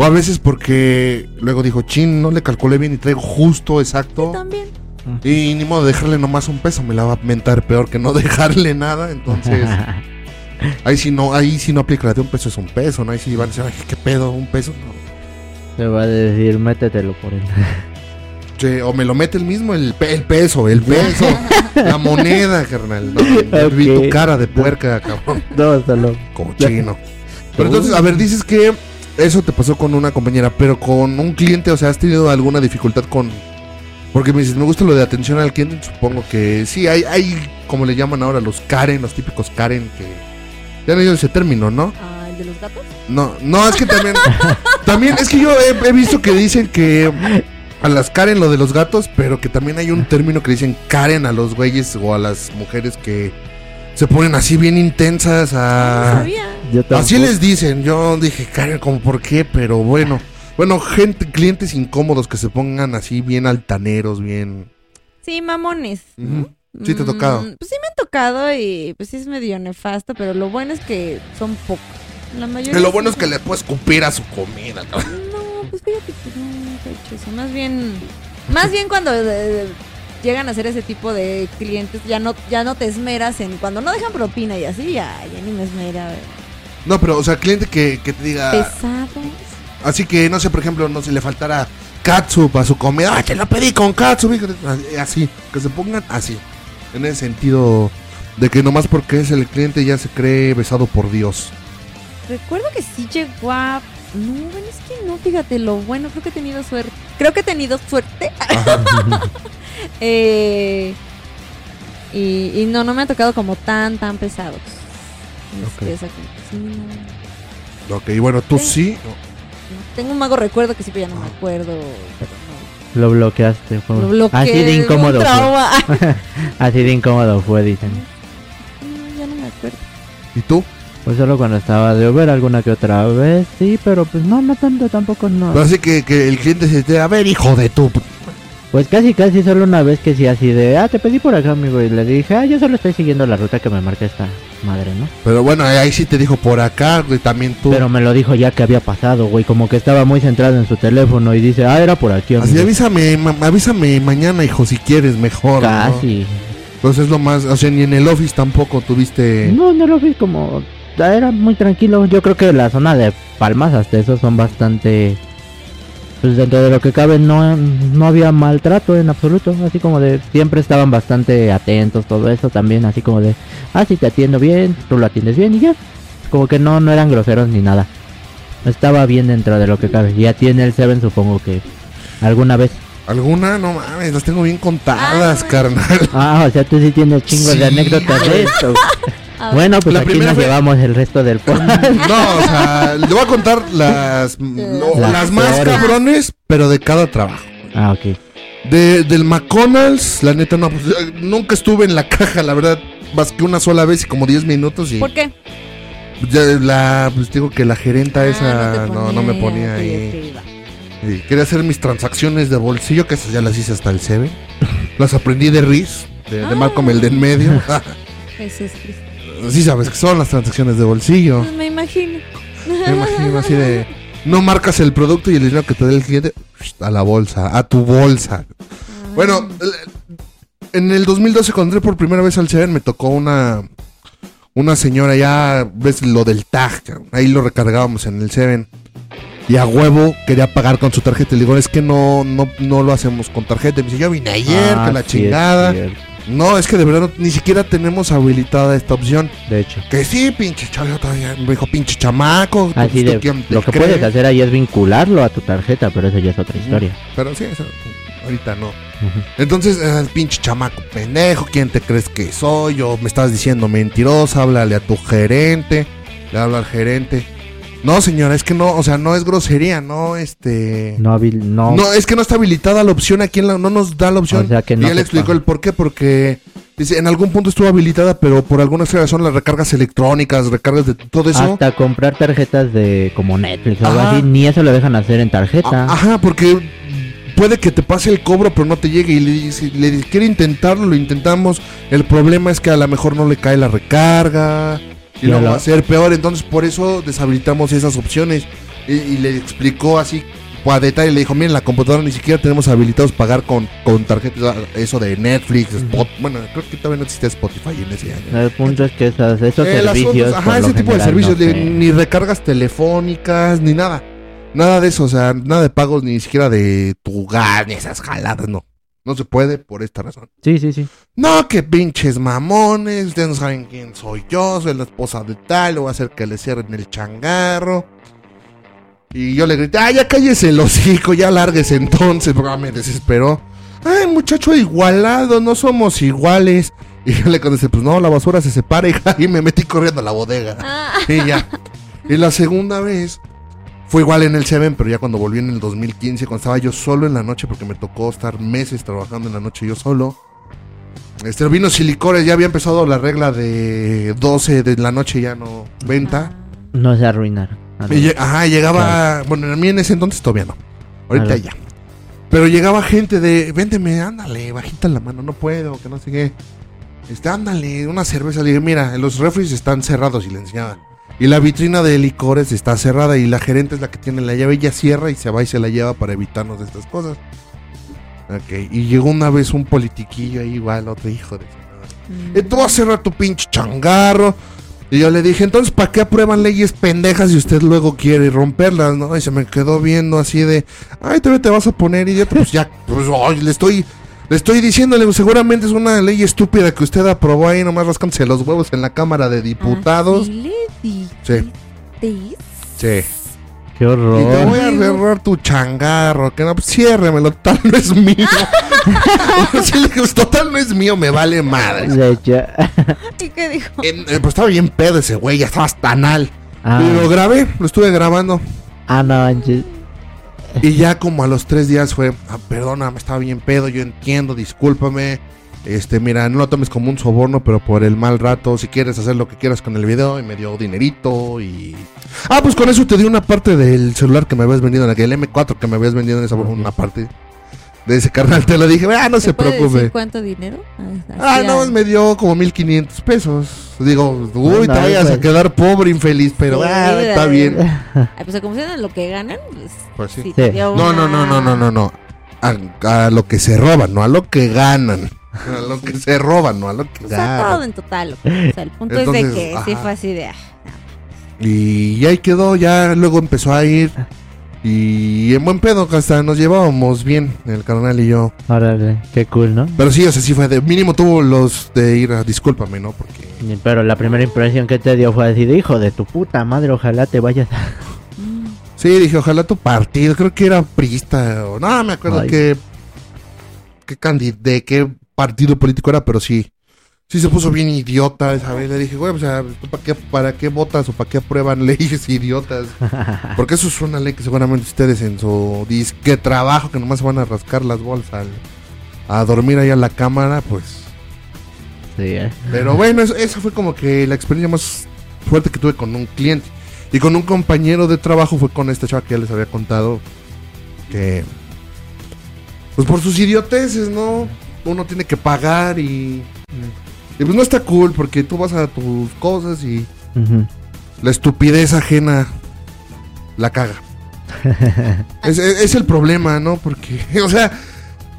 O a veces porque luego dijo, chin, no le calculé bien y traigo justo exacto. También. Y ni modo de dejarle nomás un peso, me la va a mentar peor que no dejarle nada. Entonces, ahí sí no, ahí sí no aplica la de un peso es un peso, ¿no? Ahí sí van a decir, ay, qué pedo, un peso. No. Te va a decir, métetelo por él. Che, o me lo mete el mismo, el, pe- el peso, el peso, la moneda, carnal. No, no, Vi tu cara de puerca, cabrón, no, solo. como chino. Pero entonces, a ver, dices que eso te pasó con una compañera, pero con un cliente, o sea, ¿has tenido alguna dificultad con...? Porque me dices, me gusta lo de atención al cliente, supongo que sí, hay, hay como le llaman ahora, los Karen, los típicos Karen, que... Ya no he ese término, ¿no? Ah, el de los gatos. No, no, es que también. también, es que yo he, he visto que dicen que a las Karen lo de los gatos, pero que también hay un término que dicen Karen a los güeyes o a las mujeres que se ponen así bien intensas No a. sabía. Yo Así les dicen, yo dije Karen, como por qué, pero bueno. Bueno, gente, clientes incómodos que se pongan así bien altaneros, bien. Sí, mamones. Sí te ha tocado. Mm, Pues sí me ha tocado y pues sí es medio nefasto, pero lo bueno es que son pocos. La mayoría. Lo bueno es que le puedes escupir a su comida. No, pues fíjate que no, he hecho eso. Más bien, más bien cuando eh, llegan a ser ese tipo de clientes, ya no, ya no te esmeras en cuando no dejan propina y así, ya, ya ni me esmera. eh. No, pero, o sea, cliente que, que te diga. Pesado. Así que, no sé, por ejemplo, no se le faltara catsup a su comida. ¡Ah, te la pedí con hijo de-". Así, que se pongan así. En ese sentido de que nomás porque es el cliente ya se cree besado por Dios. Recuerdo que sí llegó a. No, bueno, es que no, fíjate, lo bueno, creo que he tenido suerte. Creo que he tenido suerte. Eh, y, y no, no me ha tocado como tan, tan pesados. Este, Ok. o sea, que sí, no. Ok, bueno, tú sí. Tengo un mago recuerdo que sí, pero ya no me acuerdo. Pero no. Lo bloqueaste. fue- Lo bloqueé. Así de incómodo fue. Así de incómodo fue, dicen. No, ya no me acuerdo. ¿Y tú? Pues solo cuando estaba de Uber alguna que otra vez, sí, pero pues no, no tanto, tampoco no. Pero así que, que el cliente se te... A ver, hijo de tu... pu-". Pues casi, casi solo una vez que sí, así de, ah, te pedí por acá, amigo, y le dije, ah, yo solo estoy siguiendo la ruta que me marca esta madre, ¿no? Pero bueno, ahí sí te dijo por acá, güey, también tú. Pero me lo dijo ya que había pasado, güey, como que estaba muy centrado en su teléfono y dice, ah, era por aquí, amigo. Así avísame, ma- avísame mañana, hijo, si quieres, mejor. ¿no? Casi. Pues es lo más... O sea, ni en el office tampoco tuviste... No, no lo vi como, era muy tranquilo. Yo creo que la zona de Palmas hasta eso son bastante... Pues dentro de lo que cabe no, no había maltrato en absoluto, así como de siempre estaban bastante atentos, todo eso también, así como de, ah, si te atiendo bien, tú lo atiendes bien y ya, como que no, no eran groseros ni nada, estaba bien dentro de lo que cabe, ya tiene el Seven supongo que alguna vez, ¿Alguna? No mames, las tengo bien contadas, carnal. ah, o sea, tú sí tienes chingos Sí, de anécdotas de esto, bueno, pues La aquí nos fue- llevamos el resto del podcast. No, o sea, le voy a contar las, lo- Las las más peores. cabrones, pero de cada trabajo. ah, ok. De, del McDonald's, la neta, no, pues, eh, nunca estuve en la caja, la verdad, más que una sola vez y como 10 minutos y ¿Por qué? ya la, pues digo que la gerenta Ah, esa no, no me ponía ahí. Y quería hacer mis transacciones de bolsillo, que esas ya las hice hasta el Seven. Las aprendí de Riz, de, de Ah. Malcolm el de en medio. Jesús Cristo. Sí sabes que son las transacciones de bolsillo. Pues me imagino. Me imagino así de. no marcas el producto y el dinero que te dé el cliente a la bolsa, a tu bolsa. Bueno, en el 2012 cuando entré por primera vez al Seven me tocó una una señora ya, ves lo del tag, ahí lo recargábamos en el Seven. Y a huevo quería pagar con su tarjeta. Le digo, es que no, no, no lo hacemos con tarjeta. Y me dice, yo vine ayer, Ah, que la sí, es chingada. cierto. No, es que de verdad ni siquiera tenemos habilitada esta opción. De hecho. Que sí, pinche chavo, todavía me dijo pinche chamaco. Así pues, de, ¿tú quién te lo que puedes hacer ahí es vincularlo a tu tarjeta, pero eso ya es otra historia. Pero sí, eso, ahorita no. Entonces, el pinche chamaco pendejo, ¿quién te crees que soy? Yo me estás diciendo mentirosa, háblale a tu gerente. Le habla al gerente. No, señora, es que no, o sea, no es grosería, no, este... No, habil- no, No, es que no está habilitada la opción aquí, en la- no nos da la opción. O sea que no y él explicó el por qué, porque dice, en algún punto estuvo habilitada, pero por alguna razón las recargas electrónicas, recargas de todo eso. hasta comprar tarjetas de como Netflix o algo así, ni eso lo dejan hacer en tarjeta. A- Ajá, porque puede que te pase el cobro, pero no te llegue. Y le dice, le quiere intentarlo, lo intentamos. El problema es que a lo mejor no le cae la recarga. Y la- va a ser peor. Entonces, por eso deshabilitamos esas opciones. Y, y le explicó así a detalle. Le dijo: Miren, la computadora ni siquiera tenemos habilitados pagar con, con tarjetas. Eso de Netflix, Spot. Bueno, creo que todavía no existía Spotify en ese año. El punto es que esas, esos servicios. ajá, lo ese tipo de servicios, no de- sé. ni recargas telefónicas, ni nada. Nada de eso, o sea, nada de pagos, ni siquiera de tu gas, ni esas jaladas, no. No se puede por esta razón. Sí, sí, sí. No, que pinches mamones, ustedes no saben quién soy yo, soy la esposa de tal, le voy a hacer que le cierren el changarro. Y yo le grité, ah, ya cállese el hocico, ya lárguese entonces, porque me desesperó. Ay, muchacho igualado, no somos iguales. Y yo le contesté, pues no, la basura se separa, hija, y me metí corriendo a la bodega. Ah, Y ya. Y la segunda vez fue igual en el Seven, pero ya cuando volví en el 2015, cuando estaba yo solo en la noche, porque me tocó estar meses trabajando en la noche yo solo. Este, vinos y licores, ya había empezado la regla de 12 de la noche, ya no venta. No se arruinaron. Ajá, llegaba, bueno, a mí en ese entonces todavía no. Ahorita ya. Pero llegaba gente de, véndeme, ándale, bajita la mano, no puedo, que no sé qué. Este, ándale, una cerveza. Le dije, mira, los refres están cerrados y le enseñaba. Y la vitrina de licores está cerrada y la gerente es la que tiene la llave. Ella cierra y se va y se la lleva para evitarnos de estas cosas. Ok, y llegó una vez un politiquillo ahí igual, otro hijo de... madre. Eh, tú vas a cerrar tu pinche changarro. Y yo le dije, entonces, ¿para qué aprueban leyes pendejas si usted luego quiere romperlas, no? Y se me quedó viendo así de, ay, todavía te vas a poner idiota. Pues ya, pues, ay, le estoy, le estoy diciéndole, seguramente es una ley estúpida que usted aprobó ahí nomás rascándose los huevos en la Cámara de Diputados. así le Sí. Sí. Qué Y te voy horror. a cerrar tu changarro, que no, pues, ciérremelo, total no es mío. Sí, le dije, "Pues, total no es mío, me vale madre. De hecho. ¿Y qué dijo? Eh, pues estaba bien pedo ese güey, ya estaba hasta anal. Ah, Y lo grabé, lo estuve grabando. ah, no, manches. Y ya como a los tres días fue, ah, perdóname, estaba bien pedo, yo entiendo, discúlpame. Este, mira, no lo tomes como un soborno, pero por el mal rato, si quieres hacer lo que quieras con el video, y me dio dinerito y... Ah, pues con eso te di una parte del celular que me habías vendido, en aquel M4 que me habías vendido en esa una parte de ese carnal, te lo dije, ah, no se preocupe. decir cuánto dinero? Ah, Así no, a- me dio como 1500 pesos. Digo, uy, Bueno, te vayas pues. a quedar pobre, infeliz, pero Sí, ah, está bien. Ay, pues como en lo que ganan, pues, Pues sí. sí Sí. te dio No, no, no, no, no, no, no. A, a lo que se roban, no a lo que ganan. A lo que se roban, no a lo que O sea, todo ganan. en total. O sea, el punto es de que sí ajá. fue así de... ah, Y ahí quedó, ya luego empezó a ir. Y en buen pedo, que hasta nos llevábamos bien, el carnal y yo. Órale, qué cool, ¿no? Pero sí, o sea, sí fue de mínimo tuvo los de ir a discúlpame, ¿no? Porque. Pero la primera impresión que te dio fue así de hijo de tu puta madre, ojalá te vayas a... Sí, dije, ojalá tu partido, creo que era prista, o no, me acuerdo Ay. que. qué candi- de qué partido político era, pero sí. Sí se puso bien idiota esa vez. Le dije, güey, o sea, ¿tú para qué, ¿para qué votas o para qué aprueban leyes idiotas? Porque eso es una ley que seguramente ustedes en su disque trabajo, que nomás se van a rascar las bolas al- a dormir ahí a la cámara, pues. Sí, eh. Pero bueno, eso, esa fue como que la experiencia más fuerte que tuve con un cliente. Y con un compañero de trabajo fue con esta chava que ya les había contado. Que. Pues por sus idioteces, ¿no? Uno tiene que pagar y. Y pues no está cool porque tú vas a tus cosas y la estupidez ajena la caga. es, es- es el problema, ¿no? Porque, o sea,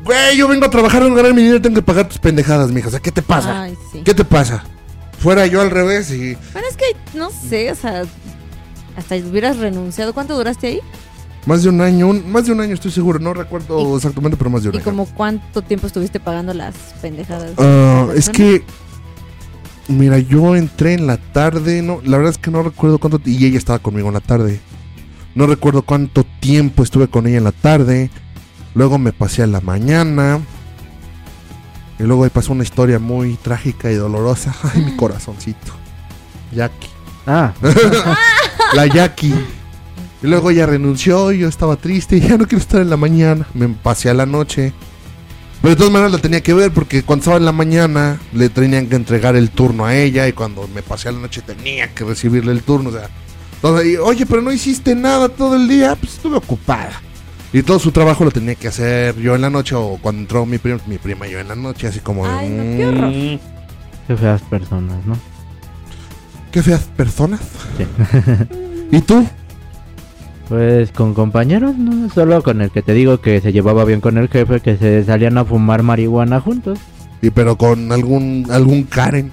güey, yo vengo a trabajar, vengo a ganar mi dinero, tengo que pagar tus pendejadas, mija. O sea, ¿qué te pasa? Ay, sí. ¿Qué te pasa? Fuera yo al revés y... Bueno, es que no sé, o sea, hasta hubieras renunciado. ¿Cuánto duraste ahí? Más de un año, un- más de un año estoy seguro, no recuerdo Y- exactamente, pero más de un ¿Y año. como cuánto tiempo estuviste pagando las pendejadas? Ah, es que, mira, yo entré en la tarde, no, la verdad es que no recuerdo cuánto, y ella estaba conmigo en la tarde. No recuerdo cuánto tiempo estuve con ella en la tarde. Luego me pasé a la mañana. Y luego ahí pasó una historia muy trágica y dolorosa. Ay, mi corazoncito. Jackie. Ah, La Jackie. Y luego ella renunció y yo estaba triste y ya no quiero estar en la mañana. Me pasé a la noche. Pero de todas maneras la tenía que ver porque cuando estaba en la mañana le tenían que entregar el turno a ella y cuando me pasé a la noche tenía que recibirle el turno. O sea, ahí, oye, pero no hiciste nada todo el día. Pues estuve ocupada. Y todo su trabajo lo tenía que hacer yo en la noche o cuando entró mi prima, mi prima yo en la noche, así como de, Ay, no, qué horror. "Mm, qué feas personas, ¿no? qué feas personas. Sí. ¿Y tú? Pues con compañeros, no solo con el que te digo que se llevaba bien con el jefe, que se salían a fumar marihuana juntos. Y pero con algún algún Karen.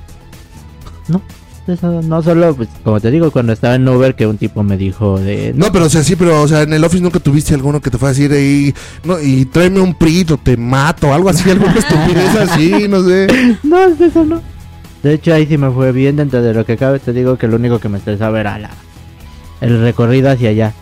Eso, no solo, pues como te digo, cuando estaba en Uber que un tipo me dijo de... No, pero o sea, sí, pero o sea, en el office nunca tuviste alguno que te fue a decir y no y tráeme un prito, te mato, algo así, alguna estupidez así, no sé. No, es eso no. De hecho, ahí sí me fue bien dentro de lo que cabe. Te digo que lo único que me estresaba era la, el recorrido hacia allá.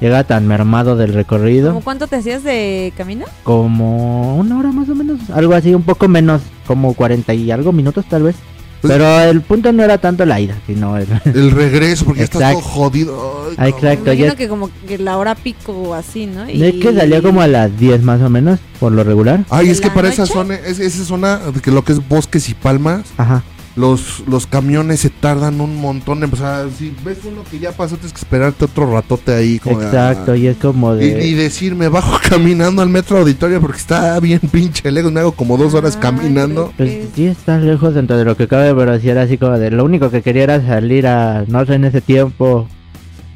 Llega tan mermado del recorrido ¿Cómo cuánto te hacías de camino? como una hora más o menos. Algo así, un poco menos, como 40 y algo minutos tal vez. Pues- Pero el punto no era tanto la ida, sino el... El regreso, porque ya estás todo Exacto. jodido. Ay, Ah, exacto. cabrón. Me imagino ya- que como que la hora pico o así, ¿no? Es que salía como a las 10 más o menos, por lo regular. Ay, ¿De es que para esa noche? zona, es, esa zona de que lo que es bosques y palmas, Ajá. Los, los camiones se tardan un montón. O sea, si ves uno que ya pasó, tienes que esperarte otro ratote ahí. Como de, Exacto, ah. y es como Y, y de... decir, me bajo caminando al metro auditorio porque está bien pinche lejos. Me hago como dos horas Ay, caminando. Pues Es- sí está lejos dentro de lo que cabe, pero sí era así como de... Lo único que quería era salir a... No sé, en ese tiempo...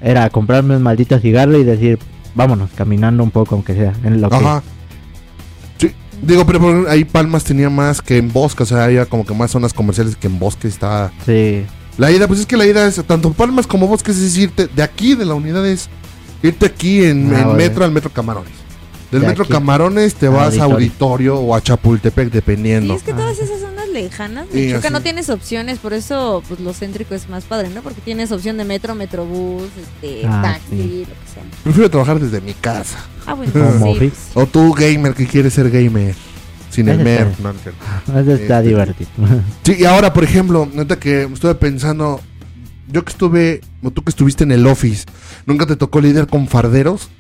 Era comprarme un maldito cigarro y decir... Vámonos, caminando un poco, aunque sea. En lo que... Ajá. Sí, digo, pero ahí Palmas tenía más que en bosque, o sea, había como que más zonas comerciales que en bosque está. Sí. La ida, pues es que la ida es tanto Palmas como bosques, es irte de aquí, de la unidad, es irte aquí en, Ah, en vale. metro al metro Camarones. Del De metro aquí. Camarones te vas a Auditorio. O a Chapultepec, Sí, dependiendo. es que todas esas zonas lejanas, Y Michoacán no tienes opciones, por eso pues lo céntrico es más padre, ¿no? Porque tienes opción de metro, metrobús, este, Ah, taxi, sí. lo que sea. Prefiero trabajar desde mi casa. Ah, bueno, sí, office. pues, O tú, gamer, que quieres ser gamer. Sin el mer. está- No, no está Este- divertido. Sí, y ahora, por ejemplo, neta que estuve pensando, yo que estuve, o tú que estuviste en el office, ¿nunca te tocó lidiar con farderos?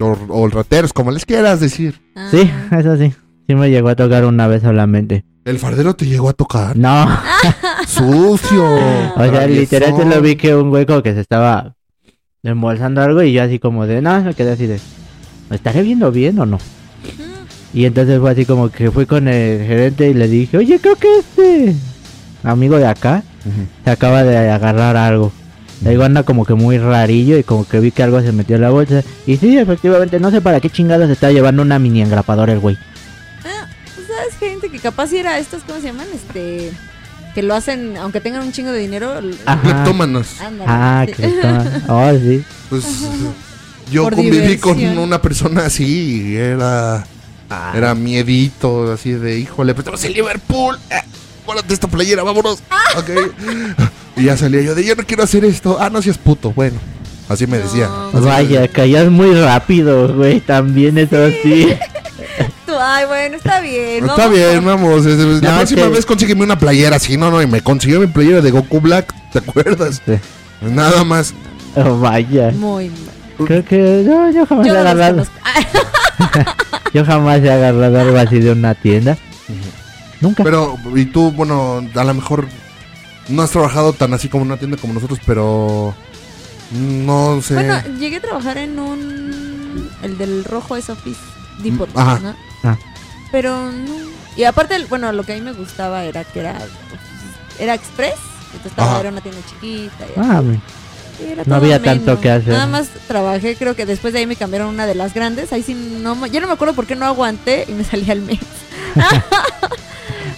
O, o rateros, como les quieras decir. ah, sí, eso sí. Sí me llegó a tocar una vez solamente. ¿El fardero te llegó a tocar? No. Sucio. O sea, traviesón. literal se lo vi que un hueco que se estaba embolsando algo y yo así como de, no, me quedé así de, ¿me estaré viendo bien o no? Y entonces fue así como que fui con el gerente y le dije, oye, creo que este amigo de acá se acaba de agarrar algo. Digo, anda como que muy rarillo y como que vi que algo se metió en la bolsa. Y sí, efectivamente, no sé para qué chingados se está llevando una mini engrapadora el güey. Ah, pues, ¿sabes? Gente que capaz si era estos, ¿cómo se llaman? Este, que lo hacen, aunque tengan un chingo de dinero. Cleptómanos. ándale, Ah, sí. está. Oh, sí. Pues yo Por conviví con una persona así y era, era miedito, así de, híjole, pues estamos en Liverpool. Eh, esta playera, vámonos. Ok. Y ya salía yo de, yo no quiero hacer esto. Ah, no seas puto. Bueno, así me decía. Así Vaya, caías muy rápido, güey. También eso sí. Tú, ay, bueno, está bien. Está vamos bien, con- vamos. es- es- La No, próxima que- vez consígueme una playera así. No, no, y me consiguió mi playera de Goku Black. ¿Te acuerdas? Sí. Nada más. Oh, vaya. Muy mal. Creo que no, yo jamás Yo he los agarrado. Yo jamás he agarrado algo así de una tienda. Nunca. Pero, y tú, bueno, a lo mejor no has trabajado tan así como en una tienda como nosotros, pero. No sé. Bueno, llegué a trabajar en un. El del rojo es Office Depot, ajá. ¿no? Ah. Pero no. Y aparte, bueno, lo que a mí me gustaba era que era. Era express. Entonces estaba, Ajá. era una tienda chiquita. y Ah, así. Era No había tanto que hacer. Nada más trabajé, creo que después de ahí me cambiaron una de las grandes. Ahí sí no, me- ya no me acuerdo por qué no aguanté y me salía al mes.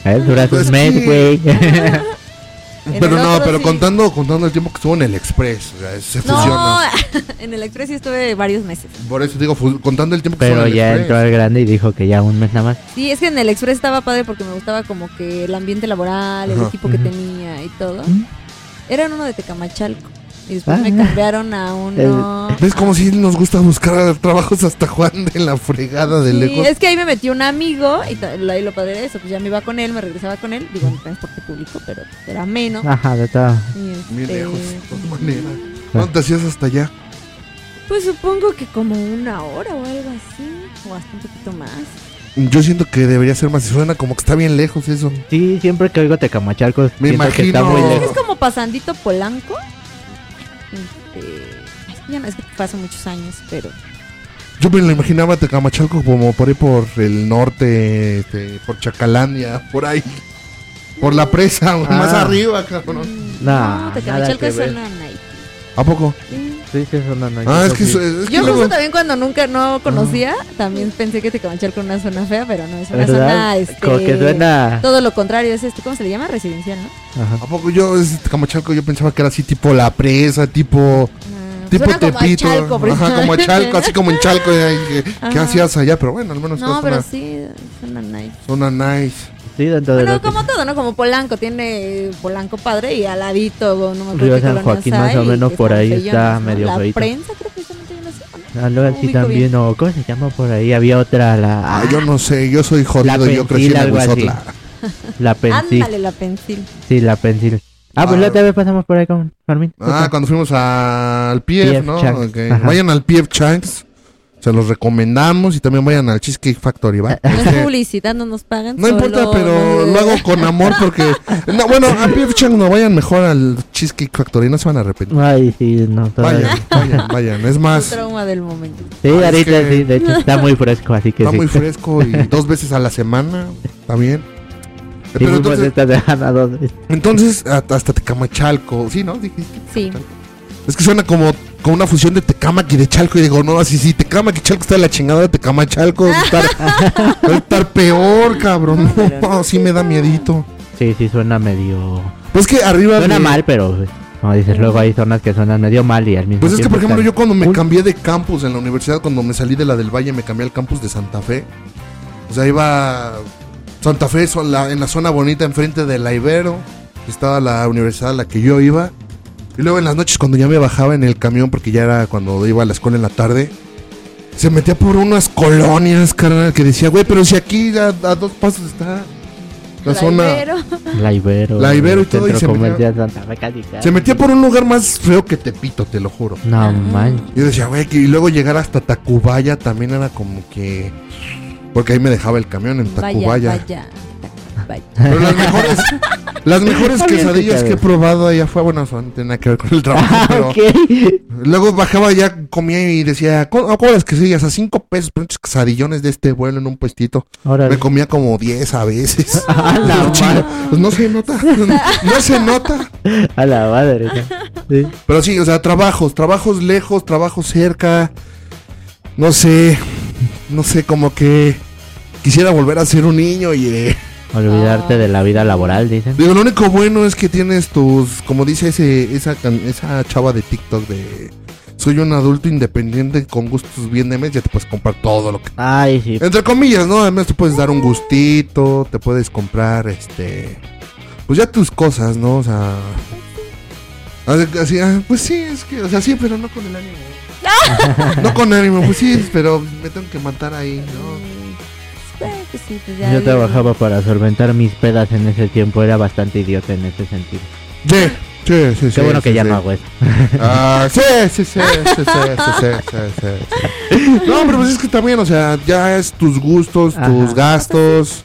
A ver, dura Pues un mes, güey. Pero no, pero sí. contando, contando el tiempo que estuvo en el Express, o sea, se No, fusiona. en el Express sí estuve varios meses. Por eso digo, contando el tiempo que estuvo Pero en el ya entró al grande y dijo que ya un mes nada más. Sí, es que en el Express estaba padre porque me gustaba como que el ambiente laboral, el Ajá. equipo que tenía y todo. Era en uno de Tecamachalco. Y después Ah. me cambiaron a uno... ¿Ves cómo si nos gusta buscar trabajos hasta Juan de la fregada de Sí, lejos? es que ahí me metió un amigo y ahí lo padre era eso, pues ya me iba con él, me regresaba con él, digo en transporte público, pero era menos. Ajá, de todo. Bien este, lejos, de todas maneras. ¿Cuánto te hacías hasta allá? Pues supongo que como una hora o algo así, o hasta un poquito más. Yo siento que debería ser más. Suena como que está bien lejos eso. Sí, siempre que oigo Tecamachalco, Me siento que está imagino. muy Es lejos. como pasandito Polanco. Este, es que ya no, es que fue hace muchos años, pero Yo me lo imaginaba Tecamachalco como por ahí por el norte, este, por Chacalandia, por ahí. Por la presa, Ah. más arriba, cabrón. Nah, no, Tecamachalco es zona night. ¿A poco? Sí. Sí, sí, eso no, no. Ah, es que, sí. eso- es que Yo luego- justo también cuando nunca no conocía, también pensé que Tecamachalco era una zona fea, pero no, es una ¿Verdad? zona, este... Como que suena. Todo lo contrario, es este, ¿cómo se le llama? Residencial, ¿no? Ajá. ¿A poco yo, es Tecamachalco, yo pensaba que era así tipo la presa, tipo... Ah, Tipo suena como a Tepito. Chalco, Ajá, como a. Chalco, así como en Chalco. eh, ¿Qué, qué Ajá. hacías allá? Pero bueno, al menos No, pero una sí, zona nice. zona nice. Sí, dentro de Bueno, lo que- como todo, ¿no? Como Polanco, tiene Polanco padre y al ladito, no me acuerdo Río San Joaquín, más o menos por ahí está ¿no? medio La feito. prensa creo que una zona. Ah, luego ubico también, o ¿cómo se llama por ahí? Había otra, la, Ah, yo no sé, yo soy jodido, yo crecí en algo así. La Pensil. Ándale, la pensil. Sí, la Pensil. Ah, pues Ah. la otra vez pasamos por ahí con Fermín. Ah, cuando fuimos al PF ¿no? Changs, Ok. ajá. Vayan al PF Chanks, se los recomendamos y también vayan al Cheesecake Factory, ¿va? No es Este, publicidad, no nos pagan. no importa, pero lo hago con amor porque... No, bueno, al PF Changs no, vayan mejor al Cheesecake Factory, no se van a arrepentir. Ay, sí, no, todavía. Vayan, vayan, vayan. Es Un más, trauma del momento. Sí, es ahorita que- sí, de hecho está muy fresco, así que está sí. muy fresco y dos veces a la semana, está bien. Sí, Pero entonces, dos veces. entonces hasta hasta Tecamachalco, ¿sí, no? Dijiste. Sí. Es que suena como, como una fusión de Tecamac y de Chalco. Y digo, no, así sí, Tecamac y Chalco está de la chingada de. Va a estar, va a estar peor, cabrón. No, No, no. sí me da miedito. Sí, sí, suena medio... Pues es que arriba. Suena de- mal, pero como dices, luego hay zonas que suenan medio mal y al mismo Pues es que, por ejemplo, están- yo cuando me cambié de campus en la universidad, cuando me salí de la del Valle, me cambié al campus de Santa Fe. O sea, iba. Santa Fe en la zona bonita enfrente de la Ibero. Estaba la universidad a la que yo iba. Y luego en las noches, cuando ya me bajaba en el camión, porque ya era cuando iba a la escuela en la tarde, se metía por unas colonias, carnal, que decía, güey, pero si aquí a, a dos pasos está la zona. Ibero. La Ibero. La Ibero y todo, y se metía por un lugar más feo que Tepito, te lo juro. No manches. Yo decía, güey, que- y luego llegar hasta Tacubaya también era como que. Porque ahí me dejaba el camión en Vaya, Tacubaya. vaya. Vaya. Pero las mejores, las mejores quesadillas que he probado allá fue, bueno, eso no tiene nada que ver con el trabajo, Ah, pero luego bajaba ya, comía y decía, ¿cómo cómo las quesadillas? A cinco pesos, pinches quesadillones de este vuelo en un puestito. Órale. Me comía como diez a veces. A la madre. Pues no se nota, no se nota. A la madre. ¿no? Sí. Pero sí, o sea, trabajos, trabajos lejos, trabajos cerca. No sé, no sé, como que quisiera volver a ser un niño y... eh, Olvidarte Ah. de la vida laboral, dicen. digo, lo único bueno es que tienes tus, como dice ese, esa, can- esa chava de TikTok de... Soy un adulto independiente con gustos bien de mes, ya te puedes comprar todo lo que... Ay, sí. Entre comillas, ¿no? Además te puedes dar un gustito, te puedes comprar, este... Pues ya tus cosas, ¿no? O sea... así- Así, ah, pues sí, es que, o sea, sí, pero no con el ánimo. no con ánimo, pues sí, pero me tengo que matar ahí, ¿no? Yo trabajaba para solventar mis pedas en ese tiempo, era bastante idiota en ese sentido. Sí, sí, sí. Qué bueno sí, que ya no hago eso. Ah, sí, sí, sí, sí, sí, No, pero pues es que también, o sea, ya es tus gustos, tus gastos.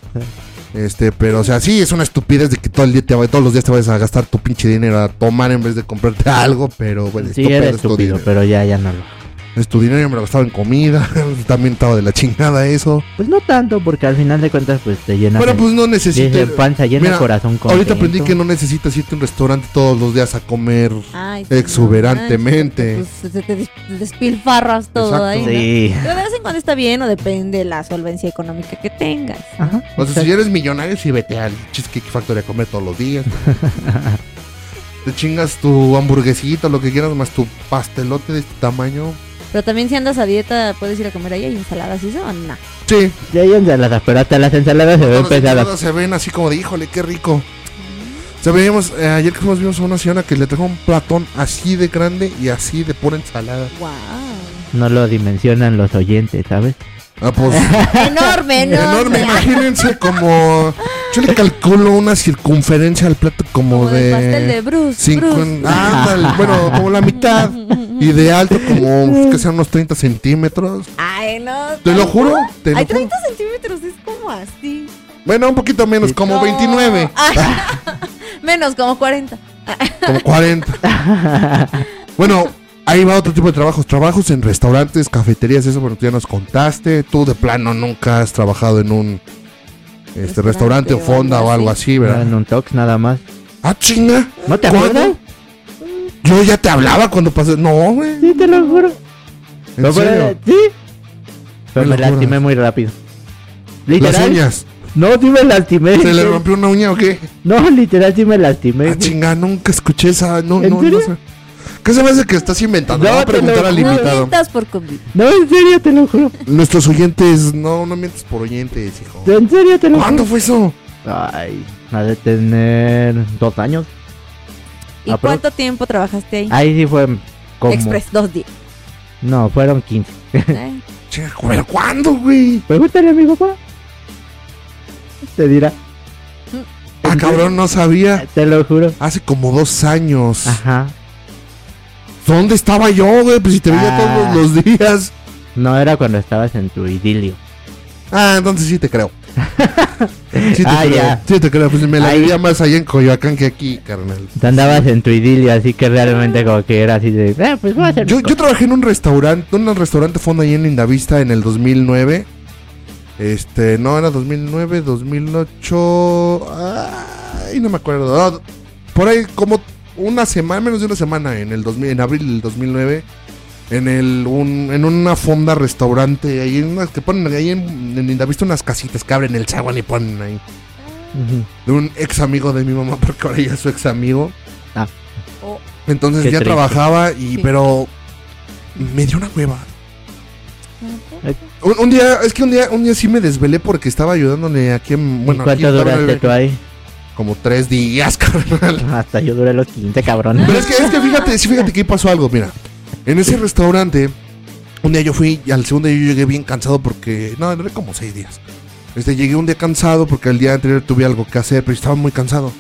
Este, pero o sea, sí es una estupidez de que todo el día te va, todos los días te vayas a gastar tu pinche dinero a tomar en vez de comprarte algo, pero bueno, sí, eres estúpido, pero ya ya no lo. Es tu dinero, yo me lo gastaba en comida. También estaba de la chingada eso. Pues no tanto, porque al final de cuentas, pues te llenas Pero de- pues no necesitas. Panza llena, Mira, corazón contento. Ahorita aprendí que no necesitas irte a un restaurante todos los días a comer. Ay, sí, Exuberantemente. no Pues, te des- despilfarras todo Exacto. ahí. ¿no? Sí. Pero de vez en cuando está bien o depende de la solvencia económica que tengas. Ajá. O sea, si eres millonario, sí vete al Cheesecake Factory a comer todos los días. Te chingas tu hamburguesita, lo que quieras, más tu pastelote de este tamaño. Pero también si andas a dieta, puedes ir a comer ahí. ¿Hay ensaladas y eso o no? Sí, Ya hay ensaladas, pero hasta las ensaladas se ven las pesadas. ensaladas se ven así como de, híjole, qué rico. O sea, veíamos, eh, ayer que fuimos vimos a una señora que le trajo un platón así de grande y así de pura ensalada. ¡Wow! No lo dimensionan los oyentes, ¿sabes? Ah, pues, enorme, enorme. enorme, imagínense como... Yo le calculo una circunferencia al plato como, Como de... pastel de Bruce. cinco- Bruce. ándale, bueno, como la mitad. Y de alto como que sean unos 30 centímetros. Ay, no. Te lo juro, te lo juro. 30 centímetros, es como así. Bueno, un poquito menos, como No. 29, Ay, Menos, como 40. como 40. Bueno, ahí va otro tipo de trabajos. Trabajos en restaurantes, cafeterías, eso, bueno, tú ya nos contaste. Tú de plano nunca has trabajado en un este, restaurante o fonda o algo así. ¿verdad? en un tox nada más. Ah, chinga. ¿No te acuerdas? Yo ya te hablaba cuando pasé. No, güey. Sí, te lo juro. ¿En Pero, serio? Sí. Pero me lastimé muy rápido. Las uñas. No, sí me lastimé. ¿Se le rompió una uña o qué? No, literal sí me lastimé. Ah, chinga, nunca escuché esa. No, ¿En no, serio? no. ¿Qué se me hace que estás inventando? No, Voy a preguntar al invitado. mientas por convivir. No, en serio te lo juro. Nuestros oyentes, no, no mientes por oyentes, hijo. En serio te lo ¿Cuándo juro. fue eso? Ay, ha de tener dos años. ¿Y Ah, pero- cuánto tiempo trabajaste ahí? Ahí sí fue como... Express, dos días. No, fueron 15. ¿eh? ¿pero cuándo, güey? Pregúntale a mi papá. Te dirá. Ah, cabrón, no sabía. Te lo juro. Hace como dos años. Ajá. ¿Dónde estaba yo, güey? Pues si te veía Ah. todos los días. No era cuando estabas en tu idilio. Ah, entonces sí te creo. Sí te Ah, creo. ya. Sí te creo. Pues me la Ahí. vivía más allá en Coyoacán que aquí, carnal. Te andabas en tu idilio, así que realmente como que era así de... Eh, pues voy a hacer... Yo, trabajé en un restaurante, en un restaurante fondo ahí en Lindavista en el 2009. Este, no, era 2009, 2008. Ay, no me acuerdo. Ah, por ahí como una semana, menos de una semana en el 2000, en abril del 2009 en el un, en una fonda restaurante ahí en unas que ponen ahí en, en Lindavista unas casitas que abren el zaguán y ponen ahí de un ex amigo de mi mamá porque ahora ya es su ex amigo. Ah. Oh. Entonces Qué ya triste. trabajaba y Sí. pero me dio una hueva. Un, un día, es que un día, un día sí me desvelé porque estaba ayudándole aquí en, bueno, ¿Y aquí cuánto duraste tú ahí? Como tres días, carnal. Hasta yo duré los 15, cabrón. Pero es que, es que fíjate, sí, fíjate que pasó algo, mira. En ese restaurante, un día yo fui y al segundo día yo llegué bien cansado porque. No, duré como seis días. Este, llegué un día cansado porque el día anterior tuve algo que hacer, pero estaba muy cansado.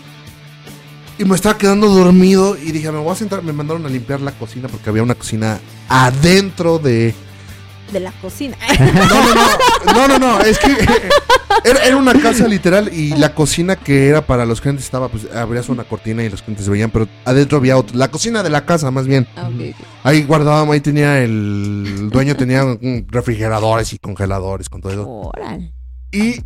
Y me estaba quedando dormido y dije, me voy a sentar. Me mandaron a limpiar la cocina porque había una cocina adentro de. De la cocina. No, no, no, no, no, no, es que era, era una casa literal y la cocina que era para los clientes estaba, pues abrías una cortina y los clientes se veían, pero adentro había otra, la cocina de la casa más bien. Ah. Ahí guardábamos, ahí tenía el, el dueño tenía refrigeradores y congeladores con todo eso. Y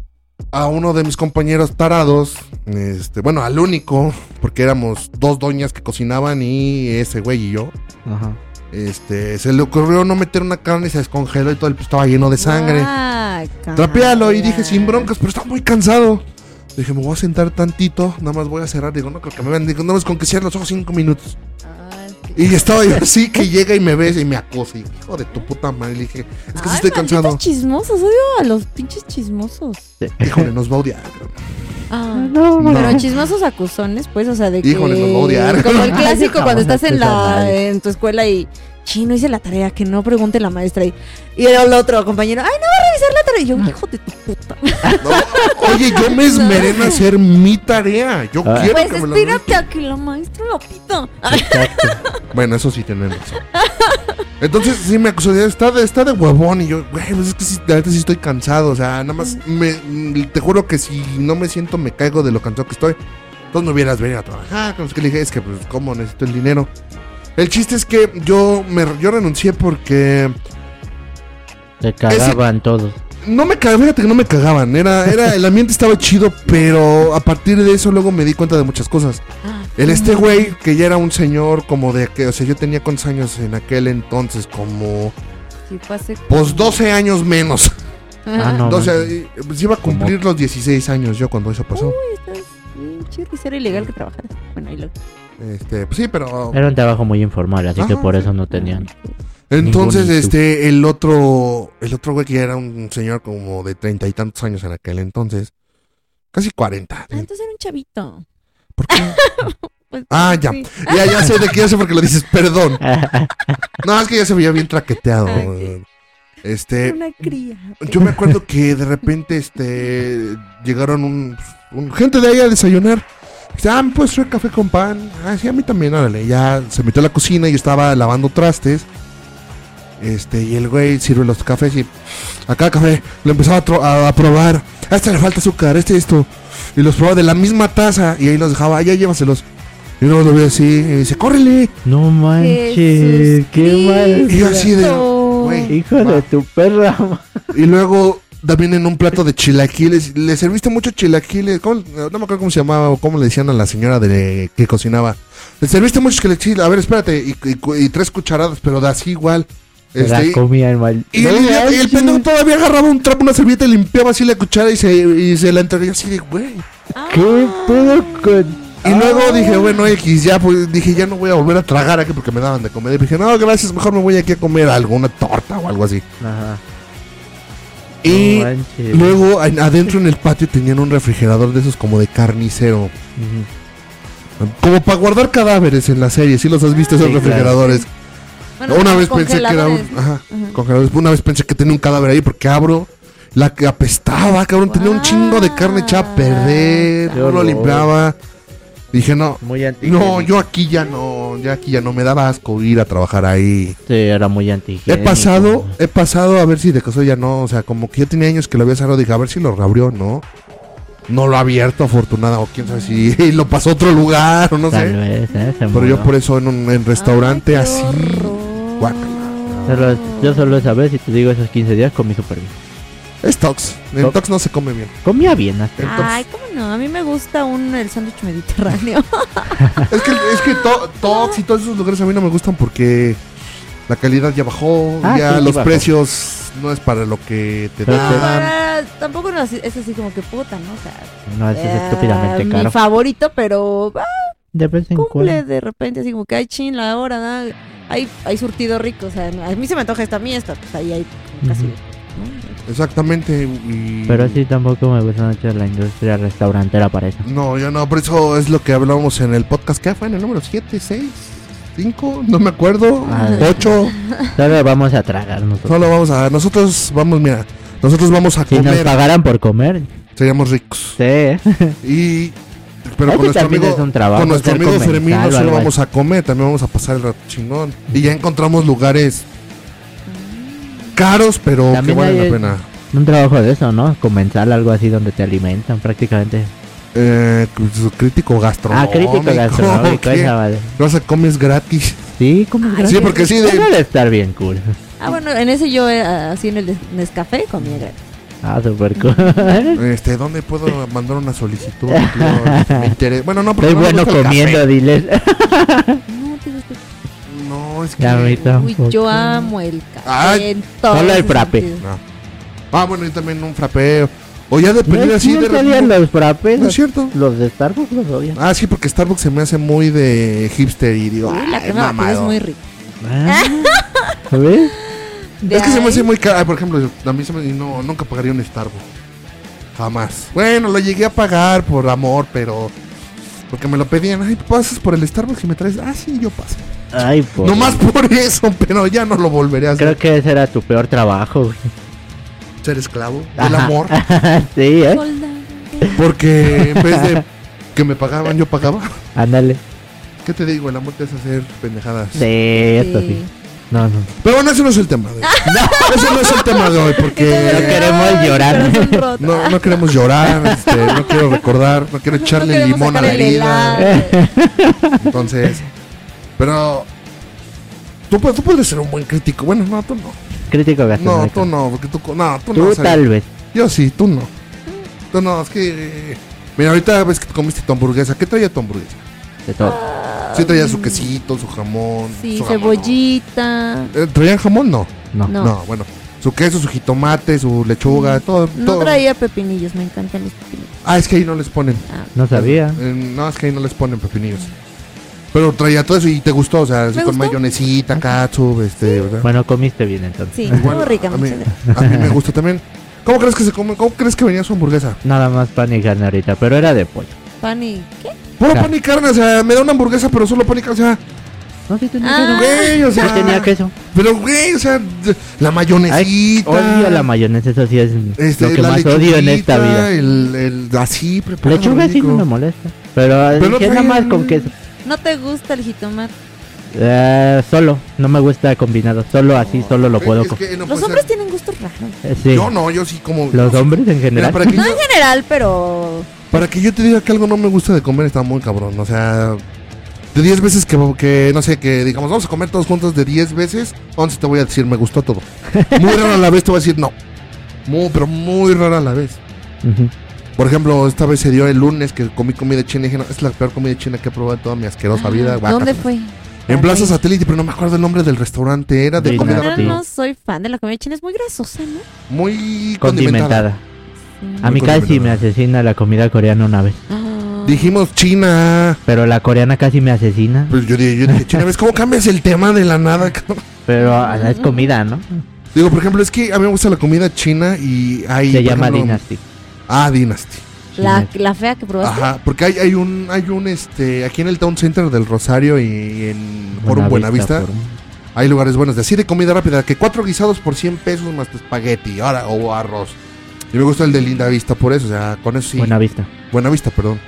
a uno de mis compañeros tarados, este, bueno, al único, porque éramos dos doñas que cocinaban y ese güey y yo, Ajá. Este, se le ocurrió no meter una carne y se descongeló y todo el pues, estaba lleno de sangre. Ay, Trapealo y dije sin broncas, pero estaba muy cansado. Dije, me voy a sentar tantito, nada más voy a cerrar. Digo, no creo que me vean. Digo, nada más con que cierre los ojos cinco minutos. Ay, Y estaba yo así que llega y me ve y me acosa. Y hijo de tu puta madre. Le dije, es que sí Ay, estoy malditos cansado. chismosos, odio a los pinches chismosos. Híjole, nos va a odiar. Ah, No, No. Pero chismosos acusones, pues, o sea, de que... Híjole, nos va a odiar. Como el clásico Jamás cuando estás en a la en tu escuela y... Chino, hice la tarea, que no pregunte la maestra. Y, y el otro compañero, ay, no va a revisar la tarea. Y yo, hijo de tu puta. No, oye, yo me esmeré en hacer mi tarea. Yo Ah. quiero Pues que me la espérate a que la maestra lo pita. Bueno, eso sí tienen razón. Entonces sí me acusó de está de, está de huevón y yo, güey, pues es que sí, la neta sí estoy cansado, o sea, nada más me, te juro que si no me siento me caigo de lo cansado que estoy. Entonces no hubieras venido a trabajar, con los que le dije, es que pues cómo necesito el dinero. El chiste es que yo, me, yo renuncié porque Se cagaban todos. no me cagaban, fíjate que no me cagaban. Era, era, el ambiente estaba chido, pero a partir de eso luego me di cuenta de muchas cosas. El este güey, que ya era un señor como de que, o sea, yo tenía cuántos años en aquel entonces, como Sí, hace pues 12 años menos. Ah, no. O sea, manches. y, pues iba a cumplir los 16 años yo cuando eso pasó. Uy, estás chido y era ilegal que trabajaras. Bueno, ahí lo. Este, pues sí, pero Era un trabajo muy informal, así que por sí. eso no tenían. entonces este el otro el otro güey que ya era un señor como de treinta y tantos años en aquel entonces, casi 40. Ah, entonces era un chavito. ¿Por qué? Pues, Ah, ya. sí. Ya, ya sé de qué sé porque lo dices, perdón. No, es que ya se veía bien traqueteado. Este, una cría. yo me acuerdo que de repente, este, llegaron un, un- gente de ahí a desayunar. Dice, ah, ¿me puedes traer café con pan? Ah, sí, a mí también, órale. Ya se metió a la cocina y estaba lavando trastes. Este, y el güey sirve los cafés y acá café, lo empezaba a, tro- a- a probar. A este le falta azúcar, este esto. Y los probaba de la misma taza y ahí los dejaba, "Ah, ya llévaselos. Y uno lo ve así y dice, córrele. No manches, qué mal. Y yo así de, güey. Hijo de tu perra. Y luego también en un plato de chilaquiles. Le serviste mucho chilaquiles. ¿cómo? no me acuerdo cómo se llamaba o cómo le decían a la señora de que cocinaba. Le serviste mucho chilaquiles. A ver, espérate. Y, y- y tres cucharadas, pero de así igual. La Este, comía el mal. y No el, pendejo todavía agarraba un trapo, una servilleta y limpiaba así la cuchara y se, y se la entregué así de güey. ¿Qué pedo con.? Y luego dije, bueno, X, ya, pues dije, ya no voy a volver a tragar aquí porque me daban de comer. Y dije, no, gracias, mejor me voy aquí a comer algo, una torta o algo así. Ajá. Y No luego en- adentro en el patio tenían un refrigerador de esos como de carnicero. Como para guardar cadáveres en la serie, si los has visto esos Sí, claro. refrigeradores. bueno, una vez pensé que era un, ajá. Una vez pensé que tenía un cadáver ahí porque abro la que apestaba, cabrón, tenía un chingo de carne echada a perder, Qué no lo limpiaba. Dije, no, Muy antiguo. no, yo aquí ya no, ya aquí ya no me daba asco ir a trabajar ahí. Sí, era muy antiguo. He pasado, he pasado a ver si de caso ya no, o sea, como que ya tenía años que lo había cerrado, dije, a ver si lo reabrió, ¿no? No lo ha abierto, afortunada, o quién sabe si lo pasó a otro lugar, o no Tal sé. vez, ¿eh? Pero yo por eso en un en restaurante Ay, así. guácala. Solo- yo solo esa vez, y te digo, esos 15 días comí súper bien. Es Tox. En Tox. Tox no se come bien. Comía bien hasta. Ay, ¿cómo no? A mí me gusta un el sándwich mediterráneo. Es que, es que to- Tox y todos esos lugares a mí no me gustan porque la calidad ya bajó, Ah, ya sí, los bajó. precios no es para lo que te Pero dan. para- tampoco no, es así como que puta, ¿no? O sea, No, es eh, estúpidamente mi caro. favorito, pero ah, De vez en cumple cuando. de repente, así como que hay chin la hora, ¿no? hay, hay surtido rico. O sea, a mí se me antoja esta, a mí esta, pues ahí hay casi. ¿no? Exactamente. Y... Pero sí, tampoco me gusta mucho la industria restaurantera para eso. No, yo no, por eso es lo que hablábamos en el podcast. ¿Qué fue? ¿En el número 7, 6, 5? No me acuerdo. Ah, 8. Solo vamos a tragar nosotros. Solo vamos a. Nosotros vamos, mira. Nosotros vamos a Si nos comer. pagaran por comer, Seríamos ricos. sí. Y. Pero con nuestro amigo. es un trabajo, con nuestro amigo Fermín no solo vamos a comer, también vamos a pasar el rato chingón. Y ya encontramos lugares caros, pero que También valen hay- la pena. Un trabajo de eso, ¿no? Comensal, algo así donde te alimentan prácticamente. Eh, crítico gastronómico. Ah, crítico gastronómico, ¿qué? esa vale. Vas a comes gratis. Sí, como Ay, gratis. Sí, porque sí, de, debe estar bien cool. Ah, bueno, en ese yo, eh, así en el Nescafé, comía gratis. Ah, super cool. este, ¿dónde puedo mandar una solicitud? Tío? Me interesa- Bueno, no, porque Soy no bueno comiendo, café. diles. No. No, es. Uy, yo amo el café. Ay, en todos solo el sus frappe. No. Ah, bueno, y también un frapeo. O ya No dependiendo es así de. los frappés. No es cierto. Los de Starbucks los odian. Ah, sí, porque Starbucks se me hace muy de hipster y digo. Uy, la "Ay, crema batida es mamado". muy rica. Ah, ¿Ves? De Es que se me hace muy caro. Ah, por ejemplo, a mí se me. No, nunca pagaría un Starbucks. Jamás. Bueno, lo llegué a pagar por amor, pero. Porque me lo pedían. Ay, pasas por el Starbucks y me traes. Ah, sí, yo paso. Ay, por... No más por eso, pero ya no lo volveré a hacer. Creo que ese era tu peor trabajo, güey. Ser esclavo del Ajá. amor. sí, ¿eh? Porque en vez de que me pagaban, yo pagaba. Ándale. ¿Qué te digo? El amor te hace hacer pendejadas. Sí, esto sí. No, no. Pero bueno, ese no es el tema de hoy. Ese no es el tema de hoy, No porque queremos Ay, llorar. no, no queremos llorar, este, no quiero recordar, no quiero echarle No queremos limón a la herida. Entonces, pero Tú, tú puedes ser un buen crítico. Bueno, no, tú no. Crítico No, gastronómico. tú no, porque tú, co- no, tú, Tú no. tal vez. Yo sí, tú no. Tú no, es que... eh, Mira, ahorita ves que te comiste tu hamburguesa. ¿Qué traía tu hamburguesa? De todo. Sí traía su quesito, su jamón. Sí, su jamón, cebollita. ¿no? Eh, ¿Traían jamón? No. No. No. No. bueno. Su queso, su jitomate, su lechuga, todo. No todo. traía pepinillos, me encantan los pepinillos. Ah, es que ahí no les ponen. Ah, No sabía. Eh, no, es que ahí no les ponen pepinillos. Pero traía todo eso y te gustó, o sea, así con mayonesita, catsup, este, ¿verdad? Bueno, comiste bien entonces. sí, Igual, muy rica, a mí, a mí me gusta también. ¿Cómo crees que se come? ¿Cómo crees que venía su hamburguesa? Nada más pan y carne ahorita, pero era de pollo. Pan y ¿qué? Puro Claro. pan y carne, o sea, me da una hamburguesa, pero solo pan y carne, o sea, No, sí tenía Ah. güey, o queso. sea, tenía queso. Pero, güey, o sea, d- la Ay, mayonesita. odio la mayonesa, eso sí es este, lo que la más odio en esta lechuguita, vida. El, el, así preparado. Lechuga sí rico. no me molesta. Pero, Pero no dije nada traía- más con queso. ¿No te gusta el jitomate? Eh, solo, no me gusta combinado. Solo así, solo lo Es- puedo es comer. que no Los puede hombres ser- tienen gustos raros. Eh, sí. Yo no, yo sí como. Los hombres en Mira, general. para que, No yo, en general, pero para que yo te diga que algo no me gusta de comer está muy cabrón. O sea, de 10 veces que, que, no sé, que digamos, vamos a comer todos juntos de 10 veces, 11 te voy a decir, me gustó todo. Muy raro a la vez te voy a decir, no. Muy, pero muy rara a la vez. Ujú. Por ejemplo, esta vez se dio el lunes que comí comida china y dije, no, es la peor comida china que he probado en toda mi asquerosa vida. Ah, ¿Dónde guácatela. fue? En Plaza. Satélite, pero no me acuerdo el nombre del restaurante. Era de comida no, rápida. no soy fan de la comida china, es muy grasosa, ¿no? Muy condimentada. Condimentada. Sí. A mí Muy casi me asesina la comida coreana una vez. Ah. Dijimos China. Pero la coreana casi me asesina. Pues yo dije, yo dije China, ¿ves cómo cambias el tema de la nada? Pero ah, es comida, ¿no? Digo, por ejemplo, es que a mí me gusta la comida china y hay. Se llama ejemplo, Dynasty. Ah, Dynasty. La, la fea que probaste. Ajá, porque hay, hay un, hay un, este, aquí en el Town Center del Rosario y en Forum Buenavista, Forum. hay lugares buenos de así de comida rápida, que cuatro guisados por 100 pesos más tu espagueti, ahora, o arroz. Y me gusta el de Linda Vista por eso, o sea, con eso sí. Buenavista. Buenavista, perdón.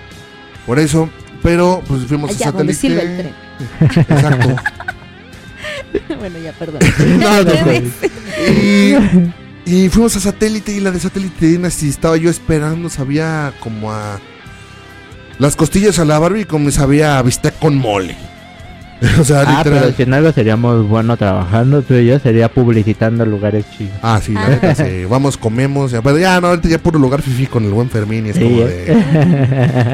Por eso, pero pues fuimos Allá a donde satélite. sirve el tren. Exacto. bueno, ya, perdón. No, no, Ustedes. Y, y fuimos a satélite y la de satélite Dynasty estaba yo esperando, sabía como a las costillas a la Barbie como sabía a bistec con mole. o sea, Ah, pero literal. si en algo seríamos bueno trabajando, tú y yo sería publicitando lugares chidos. Ah, sí, la Ah. neta, sí. Vamos, comemos. Ya, pero ya, no, ahorita ya puro lugar fifi con el buen Fermín. Y es Sí, como ¿eh?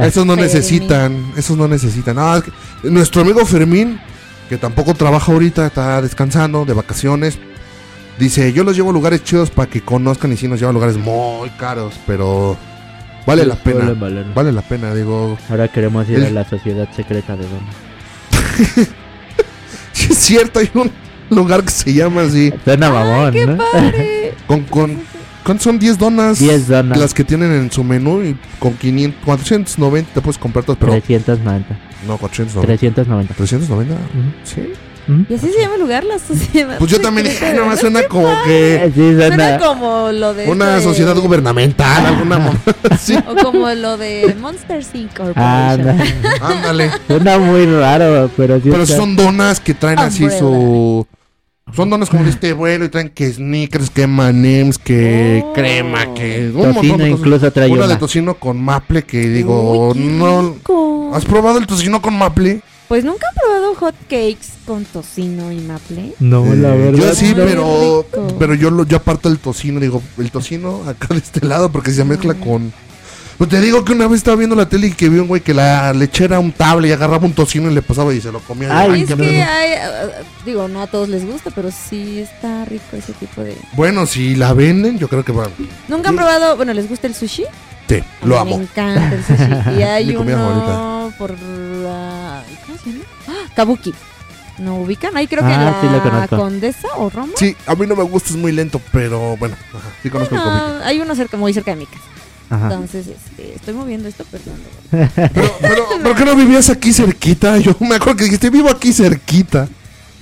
de. Esos no necesitan. Esos no necesitan. Es que nuestro amigo Fermín, que tampoco trabaja ahorita, está descansando, de vacaciones. Dice: Yo los llevo a lugares chidos para que conozcan. Y sí, nos lleva a lugares muy caros, pero vale la pena. Vale, vale. Vale la pena, digo. Ahora queremos ir El- a la sociedad secreta de Dona. Sí, es cierto, hay un lugar que se llama así. Suena mamón, ¡Qué ¿no? padre! Con, con, con- son 10 donas. 10 donas. Las que tienen en su menú y con 500, 490 te puedes comprar todas, pero 390. no, 490. 390. 390. Ujú. Sí. Ujú. ¿Y así se llama el lugar? La sociedad. Pues yo también dije, secreta "Ay, de- nomás suena como que Sí, Suena suena. como lo de. una este- sociedad gubernamental, alguna. Sí, O como lo de Monster Inc. Ah, Corporation. ándale. Suena muy raro, pero sí. Pero está- son donas que traen así su. Son donas como de este vuelo y traen que sneakers, que M&M's, que Oh. crema, que un montón Tocino de cosas. incluso trae Una una. de tocino con maple que digo, Uy, no. rico. ¿Has probado el tocino con maple? Pues nunca he probado hot cakes con tocino y maple. No, la Eh, verdad. Yo sí, no. pero, pero yo, lo, yo aparto el tocino, digo, el tocino acá de este lado, porque se mezcla Mm. con... Pues te digo que una vez estaba viendo la tele y que vi un güey que la lechera un table y agarraba un tocino y le pasaba y se lo comía. Ay, es que hay, ah, ah, digo, no a todos les gusta, pero sí está rico ese tipo de... Bueno, si la venden, yo creo que van. ¿Nunca han probado, bueno, les gusta el sushi? Sí, lo amo. Me encanta el sushi. Y Mi hay comida uno por la... ¿Cómo se llama? ¡Ah! Kabuki. ¿No ubican? Ahí creo que Ah, sí lo la conozco. Condesa o Roma. Sí, a mí no me gusta, es muy lento, pero bueno, ajá, sí conozco el Bueno, hay uno cerca, muy cerca de mi casa. Ajá. Entonces, este, estoy moviendo esto, perdón. Pero, pero, ¿por qué no vivías aquí cerquita? Yo me acuerdo que dijiste, vivo aquí cerquita.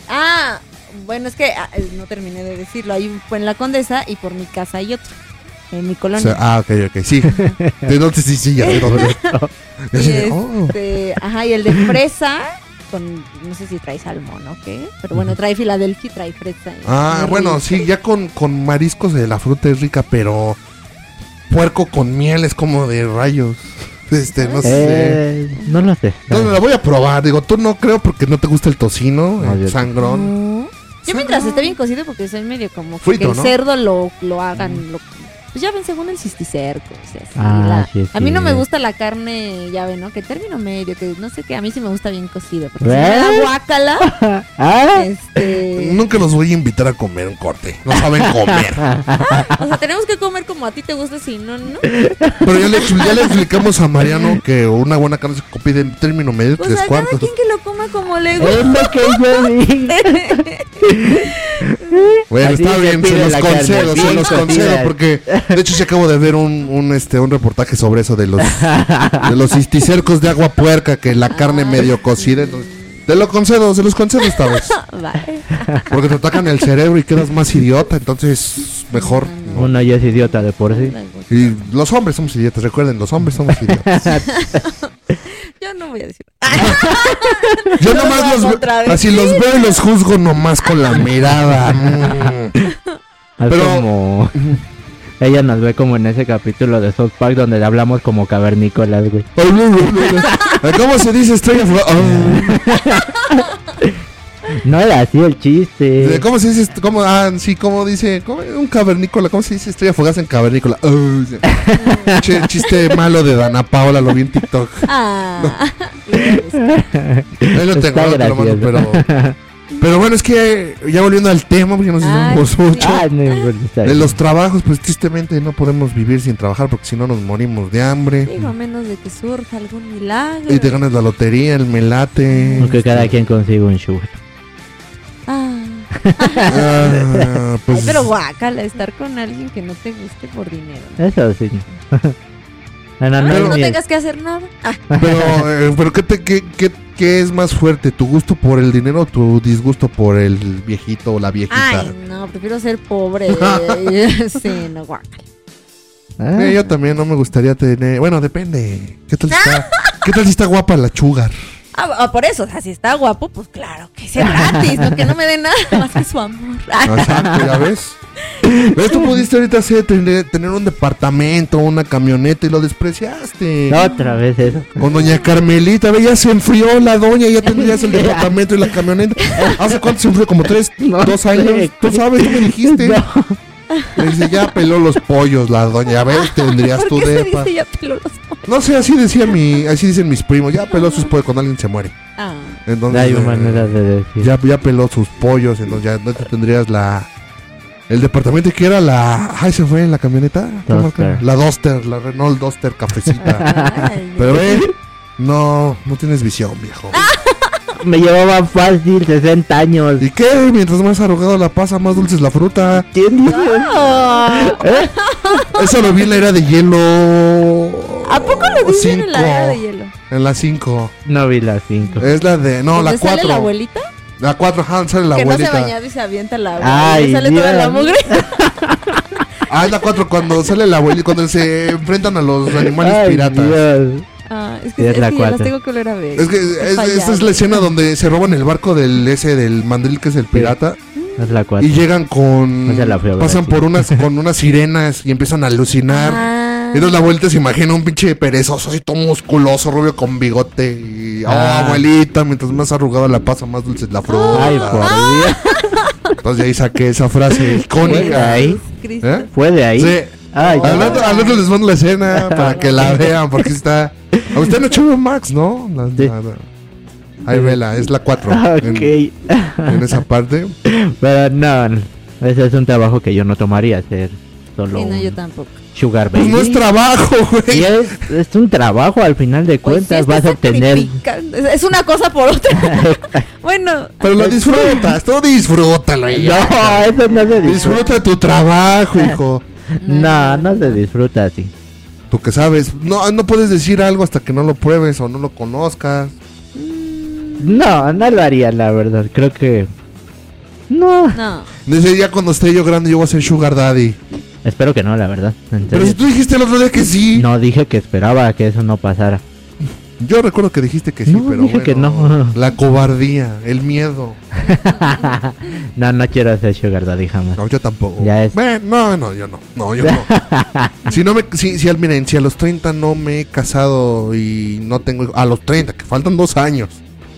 Ah, bueno, es que ah, eh, no terminé de decirlo. Hay un en la Condesa y por mi casa hay otro. En mi O colonia. sea, ah, ok, ok, sí. Entonces sí, sí, ya. sé sé de, oh. este, ajá, y el de fresa con no sé si trae salmón o qué, pero bueno, trae Filadelfia y trae fresa. y Ah, bueno, rico. sí, ya con, con mariscos de la fruta es rica, pero puerco con miel es como de rayos. Este, no sé. Eh, no lo sé. No, la voy a probar. Digo, tú no creo porque no te gusta el tocino, No, el yo- sangrón. No. Yo mientras esté bien cocido, porque soy medio como que el ¿no? cerdo lo, lo hagan. Lo, pues ya ven, según el cisticerco. o sea, sí, Ah, la- sí, A mí no me gusta la carne, ya ven, ¿no? Que término medio, que no sé qué. A mí sí me gusta bien cocido. Porque si me da guácala, Ah, este. Nunca los voy a invitar a comer un corte. No saben comer. O sea, tenemos que comer como a ti te gusta, si no, no. Pero ya le, ya le explicamos a Mariano que una buena carne se pide en término medio, O tres cada cuartos. quien que lo coma como le es gusta. lo que yo dije. Bueno, Así está se bien, se los concedo, se los concedo, porque de hecho sí acabo de ver un, un, este, un reportaje sobre eso de los, de los cisticercos de agua puerca, que la carne medio cocida, entonces, te lo concedo, se los concedo esta vez, Vale. porque te atacan el cerebro y quedas más idiota, entonces mejor. no. Uno ya es idiota de por sí. Y los hombres somos idiotas, recuerden, los hombres somos idiotas. Yo no voy a decir. Yo No nomás los veo, contradecir. así los veo y los juzgo nomás con la mirada. Mm. Pero- como... Ella nos ve como en ese capítulo de South Park donde hablamos como cavernícolas, güey. ¿Cómo se dice estrella fugaz? Ah. No era así el chiste. ¿Cómo se dice? ¿Cómo? Ah, sí, ¿cómo dice? ¿Cómo? Un cavernícola. ¿Cómo se dice estrella fugaz en cavernícola? Ah, sí. Che, chiste malo de Dana Paola, lo vi en TikTok. Ah. Ahí lo tengo, Está ahora te lo mando, pero... Pero bueno, es que ya volviendo al tema, porque nos hicimos mucho. Ah, no, está De los trabajos, pues tristemente no podemos vivir sin trabajar porque si no nos morimos de hambre. Digo, a menos de que surja algún milagro. Y te ganas la lotería, el melate. Aunque cada quien consiga un sugar. Ah. Ah, Ay, pues, pero guácala, estar con alguien que no te guste por dinero. Eso sí. No, no, Ah, no, no tengas que hacer nada. Ah, pero, eh, pero ¿qué, te, qué, qué, qué es más fuerte? ¿Tu gusto por el dinero o tu disgusto por el viejito o la viejita? Ay, no, prefiero ser pobre. sí, no, guácala. Ah, Eh, yo también no me gustaría tener. Bueno, depende. ¿Qué tal si está, ¿qué tal si está guapa la chugar? Ah, ah, por eso, o sea, si está guapo, pues claro, que sea gratis, no que no me dé nada más que su amor. Exacto, ¿ya ves? ¿Ves? Tú pudiste ahorita hacer, tener, tener un departamento, una camioneta y lo despreciaste. Otra vez eso. Con doña Carmelita, ve, ya se enfrió la doña, ya tendrías el departamento y la camioneta. ¿Hace cuánto se enfrió? ¿Como tres, No dos sé. años? Tú sabes, tú me dijiste. No. Me dice, ya peló los pollos la doña, ya ves, tendrías ¿Por tu qué se depa. dice ya peló los pollos? No sé, así decía mi, así dicen mis primos, ya peló sus pollos cuando alguien se muere. Ah, Entonces, Hay eh, maneras de decir. ya, ya peló sus pollos, entonces ya no te tendrías la el departamento que era la ay se fue en la camioneta ¿Qué Duster. marca? la Duster, la Renault Duster cafecita. ay, Pero ve, no, no tienes visión, viejo. Me llevaba fácil 60 años. ¿Y qué? Mientras más arrugado la pasa, más dulce es la fruta. ¿Quién dice? Ah. Eso lo vi en la era de hielo. ¿A poco lo dicen en la era de hielo? En la 5. No vi las 5. Es la de. No, la ¿Dónde sale 4. la abuelita? La 4, sale la que no se abuelita. ha bañado y se avienta el agua. Ay, y le sale toda la Dios. mugre. ah, es la 4 cuando sale la abuelita. Cuando se enfrentan a los animales piratas. Ah, es Sí, que, es es la que ya las cuatro. tengo que volver a ver. Es que es- esta es la escena donde se roban el barco del ese del mandril que es el pirata Es la 4. y llegan con Esa la fui a ver pasan aquí. por unas con unas sirenas y empiezan a alucinar. Ah. Y entonces la abuelita se imagina un pinche perezoso así todo musculoso, rubio con bigote y oh, Ah. abuelita, mientras más arrugada la pasa, más dulce es la fruta. Ay, por Dios. Entonces de ahí saqué esa frase Fue de icónica. ahí. ¿Eh? Fue de ahí. Sí. Ay, Al rato, al rato les mando la escena para que la vean, porque está. A usted no echó Max, ¿no? La- Sí. la- la- Ahí vela, es la 4. Ok. En, en esa parte. Pero no, ese es un trabajo que yo no tomaría hacer solo Sí, no, un yo tampoco. sugar Pues baby. no es trabajo, güey. es, es un trabajo al final de Pues sí, cuentas estás vas a obtener. Es, una cosa por otra. bueno, Pero lo disfrutas, tú disfrútalo. ya. no eso no se disfruta Disfruta tu trabajo, hijo. No no se disfruta así Tú que sabes, no, no puedes decir algo hasta que no lo pruebes o no lo conozcas. no no lo haría la verdad creo que no no. Dice, ya cuando esté yo grande, yo voy a ser Sugar Daddy. espero que no la verdad Pero si tú dijiste el otro día que sí. no dije que esperaba que eso no pasara Yo recuerdo que dijiste que sí, No, pero dije que no. La cobardía, el miedo. no no quiero ser sugar daddy jamás No, yo tampoco. Ya es. Bueno, no, no, yo no. No, yo no. si no me, si, si, al- miren, si a los 30 no me he casado y no tengo, a los 30, que faltan dos años,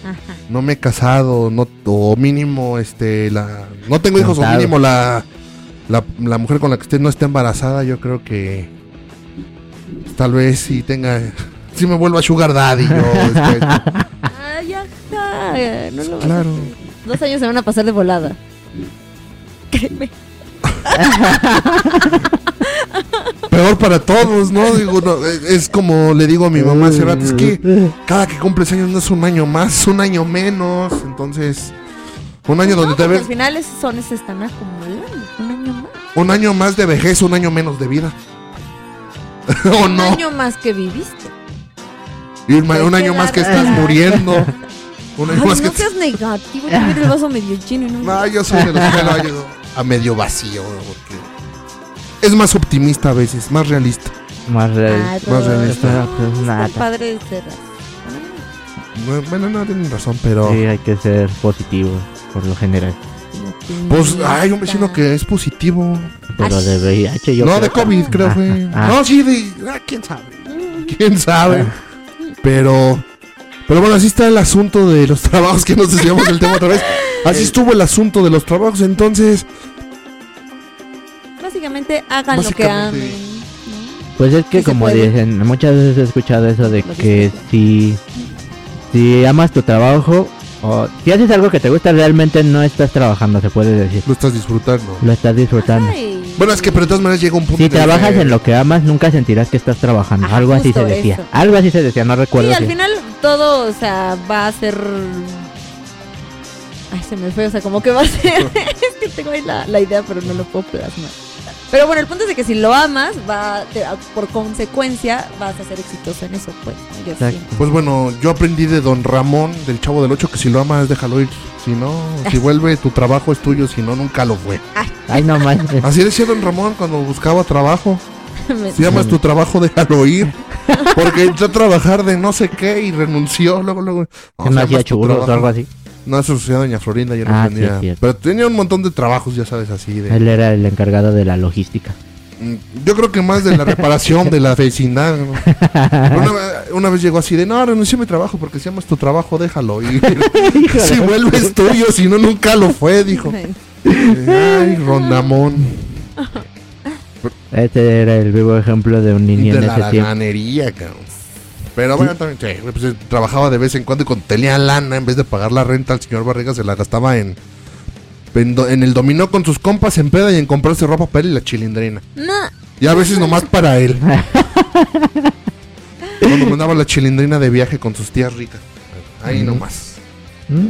Ajá. no me he casado, no, o mínimo, este, la, no tengo hijos, o mínimo la, la, la mujer con la que esté no esté embarazada, yo creo que tal vez sí tenga, sí me vuelva sugar daddy yo después. Ah, ya está. No lo vas a Claro. Dos años se van a pasar de volada. Créeme. Peor para todos, ¿no? Digo, no, es es como le digo a mi mamá hace rato, es que cada que cumples años no es un año más, un año menos, entonces, un año donde te ves, al final esos son se están acumulando. Un año más. un año más de vejez, un año menos de vida. ¿O Un no? año más que viviste. Y un, que año más que estás muriendo. Un año Ay, más no que... seas negativo. Yo quiero el vaso medio chino y no. No, yo soy de los que lo hallo a medio vacío, porque es más optimista a veces, más realista. Más real. Ay, más pero realista. no, Pues el padre de Serras. No, Bueno, no, tienen razón, pero... Sí, hay que ser positivo, por lo general. Pues hay un vecino que es positivo. Pero de VIH yo no, creo. de COVID, creo Ah, fue. ah, No, sí, de. ah, quién sabe. Quién sabe. Pero. Pero bueno, así está el asunto de los trabajos que nos decíamos del tema otra vez. Así estuvo el asunto de los trabajos. Entonces, Básicamente hagan lo que amen. Pues es que como dicen, muchas veces he escuchado eso de que si, si amas tu trabajo o si haces algo que te gusta realmente no estás trabajando, se puede decir. lo estás disfrutando. Lo estás disfrutando. Ay. Bueno, es que pero de todas maneras llega un punto. Si trabajas que- en lo que amas, nunca sentirás que estás trabajando. Algo así se decía. eso. Algo así se decía, no recuerdo. Sí, al final todo, o sea, va a ser. Ay, se me fue, o sea, como que va a ser. es que tengo ahí la, la idea, pero no lo puedo plasmar. Pero bueno, el punto es de que si lo amas, va te- por consecuencia vas a ser exitoso en eso, pues. Yo. Pues bueno, yo aprendí de Don Ramón, del Chavo del 8, que si lo amas, déjalo ir. Si no, si vuelve, tu trabajo es tuyo. Si no, nunca lo fue. Ay, no manches. Así decía Don Ramón cuando buscaba trabajo. Si amas tu trabajo, déjalo ir. Porque entró a trabajar de no sé qué y renunció. Luego, luego. que si no amas hacía o algo así. No, eso sucedió a Doña Florinda. Ya no Ah, sí, tenía. cierto. pero tenía un montón de trabajos, ya sabes, así. de Él era el encargado de la logística. Mm, Yo creo que más de la reparación de la vecindad. ¿no? Pero Una, una vez llegó así de, no, renuncié a mi trabajo porque si amas tu trabajo, déjalo ir. si vuelves tuyo, si no, nunca lo fue, dijo. Ay, Rondamón. Este era el vivo ejemplo de un niño de en la ese tiempo. ganería, cabrón. Pero bueno, también sí, pues, eh, trabajaba de vez en cuando y cuando tenía lana, en vez de pagar la renta, el señor Barriga se la gastaba en, en, do- en el dominó con sus compas en peda y en comprarse ropa para él y la chilindrina. No, Y a veces nomás para él. Cuando mandaba la chilindrina de viaje con sus tías ricas. Ahí Mm. nomás. ¿Mm?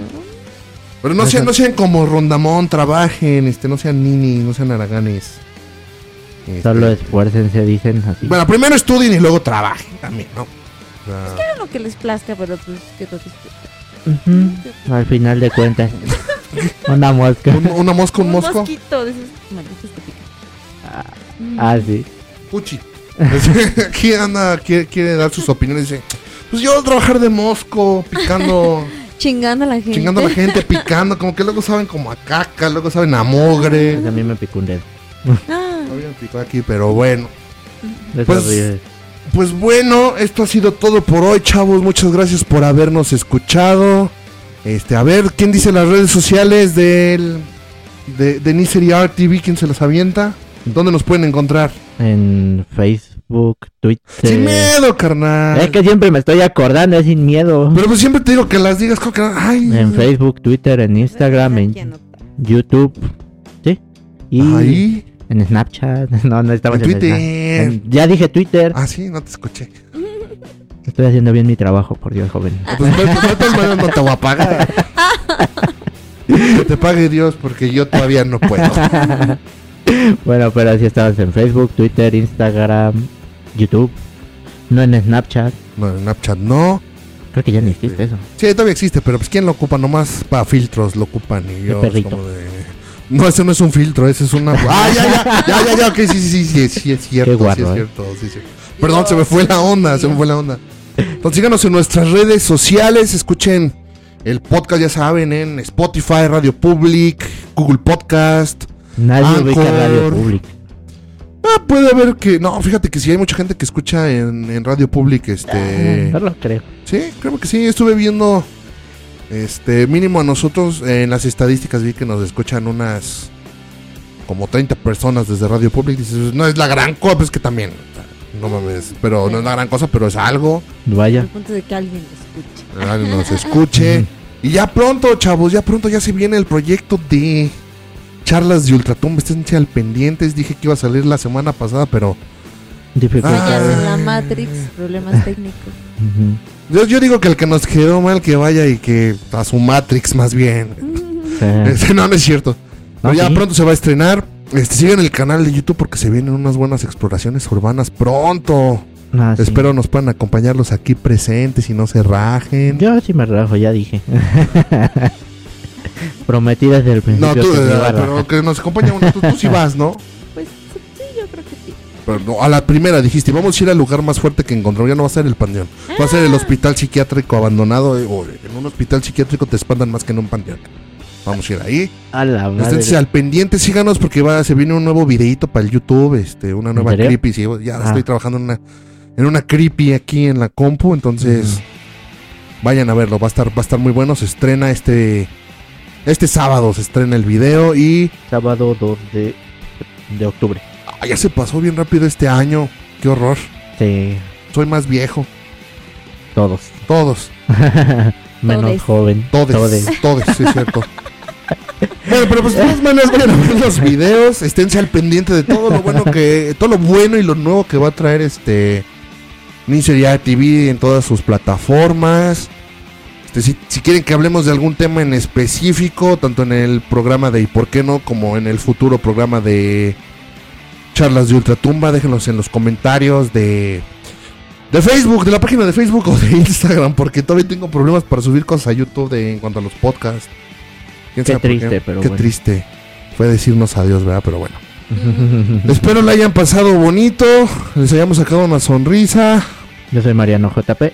Pero no sean, no sean como Rondamón, trabajen, este, no sean nini, no sean haraganes. Este, Solo esfuércense, dicen así. Bueno, primero estudien y luego trabajen también, ¿no? Sea, hagan lo que les plazca, pero pues que disfruten. Ujú, Al final de cuentas. Una mosca. un- una mosca, un Un mosco. mosquito de esos malditos que pican. Ah, sí. Puchi. Aquí anda, quiere, quiere dar sus opiniones. Dice: Pues yo voy a trabajar de mosco, picando, Chingando a la gente. chingando a la gente, picando. Como que luego saben como a caca, luego saben a mogre. Pues a mí me picó un dedo. Ah, No habían picado aquí, pero bueno. Es Pues-. Pues bueno, esto ha sido todo por hoy, chavos. Muchas gracias por habernos escuchado. Este, a ver, ¿quién dice las redes sociales del de, de Nisery Art TV? ¿Quién se las avienta? ¿Dónde nos pueden encontrar? En Facebook, Twitter. Sin miedo, carnal. Es que siempre me estoy acordando, es sin miedo. Pero pues siempre te digo que las digas que ay, En Facebook, Twitter, en Instagram, en. YouTube. ¿Sí? Y ahí. En Snapchat. No, no estamos En en, Twitter. En- ya dije Twitter. Ah, sí, no te escuché. Estoy haciendo bien mi trabajo, por Dios, joven. Pues, pues, pues, de todas maneras no te voy a pagar. Que te pague Dios porque yo todavía no puedo. Bueno, pero así estamos en Facebook, Twitter, Instagram, YouTube. No en Snapchat. No, en Snapchat no. Creo que ya ni existe eso. Sí, todavía existe, pero pues ¿quién lo ocupa? Nomás para filtros lo ocupan y yo... es perrito. como de- No, ese no es un filtro, ese es una... Ah, ya, ya, ya, ya, ya, ok, sí, sí, sí, sí, sí, es cierto, Qué sí, es ¿eh? cierto, sí, sí. Perdón, se me fue la onda, se me fue la onda. Entonces síganos en nuestras redes sociales, escuchen el podcast, ya saben, en Spotify, Radio Public, Google Podcast. Nadie ubica. Radio Public. Ah, puede haber que... No, fíjate que sí hay mucha gente que escucha en, en Radio Public, este... No lo creo. Sí, creo que sí, estuve viendo Este, mínimo a nosotros eh, en las estadísticas vi que nos escuchan unas como 30 personas desde Radio Public. Dices, no es la gran cosa, pues que también. No mames, pero no es la gran cosa, pero es algo. Vaya. Punto de que alguien lo escuche. Alguien nos escuche. Y ya pronto, chavos, ya pronto ya se viene el proyecto de charlas de Ultratumba. Esténse al pendientes. Dije que iba a salir la semana pasada, pero Dificultades. En la Matrix, problemas técnicos. Ujú. Yo, yo digo que el que nos quedó mal que vaya y que a su Matrix más bien. Este, no, no es cierto. Pero No, ya sí. pronto se va a estrenar. Este, sigan el canal de YouTube porque se vienen unas buenas exploraciones urbanas pronto. Ah, sí. Espero nos puedan acompañarlos aquí presentes y no se rajen. Yo sí me rajo, ya dije. Prometí desde el principio. No, tú, que eh, pero que nos acompañe uno. Tú, tú sí vas, ¿no? Pero a la primera dijiste, vamos a ir al lugar más fuerte que encontramos. Ya no va a ser el panteón. Va a ser el hospital psiquiátrico abandonado. eh, o en un hospital psiquiátrico te espantan más que en un panteón. Vamos a ir ahí. A la madre. Esténse al pendiente, síganos porque va, se viene un nuevo videito para el YouTube, este, una nueva creepy. sí, ya Ah. estoy trabajando en una, en una creepy aquí en la compu, entonces vayan a verlo, va a estar, va a estar muy bueno. Se estrena este, este sábado se estrena el video y Sábado 2 de, de octubre. Ah, ya se pasó bien rápido este año. Qué horror. Sí, Soy más viejo. todos. Todos, Menos Todes. joven. todos, Todes. todos, sí es cierto. Bueno, pero pues de todas maneras vayan a ver los videos, esténse al pendiente de todo lo bueno que, todo lo bueno y lo nuevo que va a traer este Ninja TV en todas sus plataformas. Este, si, si quieren que hablemos de algún tema en específico, tanto en el programa de ¿Y por qué no? como en el futuro programa de charlas de Ultratumba, déjenlos en los comentarios de de Facebook, de la página de Facebook o de Instagram, porque todavía tengo problemas para subir cosas a YouTube de, en cuanto a los podcasts. ¿Quién Qué triste, pero Qué bueno. triste. Fue decirnos adiós, ¿verdad? Pero bueno. Espero la hayan pasado bonito, les hayamos sacado una sonrisa. Yo soy Mariano JP.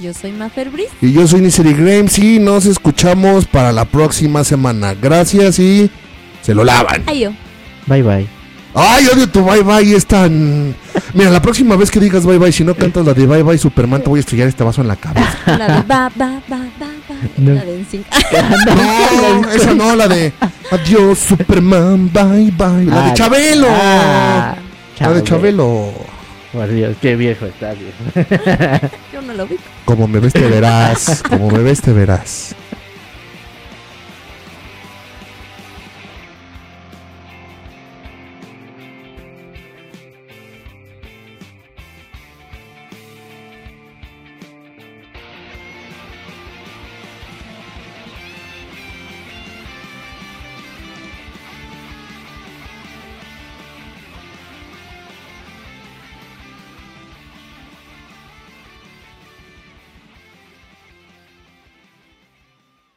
Yo soy Mafer Brice. Y yo soy Niseri Grames y nos escuchamos para la próxima semana. Gracias y se lo lavan. Ay, yo. Bye bye. Ay, odio tu bye bye, es tan... Mira, la próxima vez que digas bye bye, si no cantas la de bye bye Superman, te voy a estrellar este vaso en la cabeza. La de ba, ba, ba, ba, ba. No. La de NSYNC. No, esa no, la de Adiós Superman, bye bye. La de Ah, Chabelo. ah, La de Chabelo. Por Dios, qué viejo estás. viejo. Yo no lo vi. Como me ves te verás, como me ves te verás.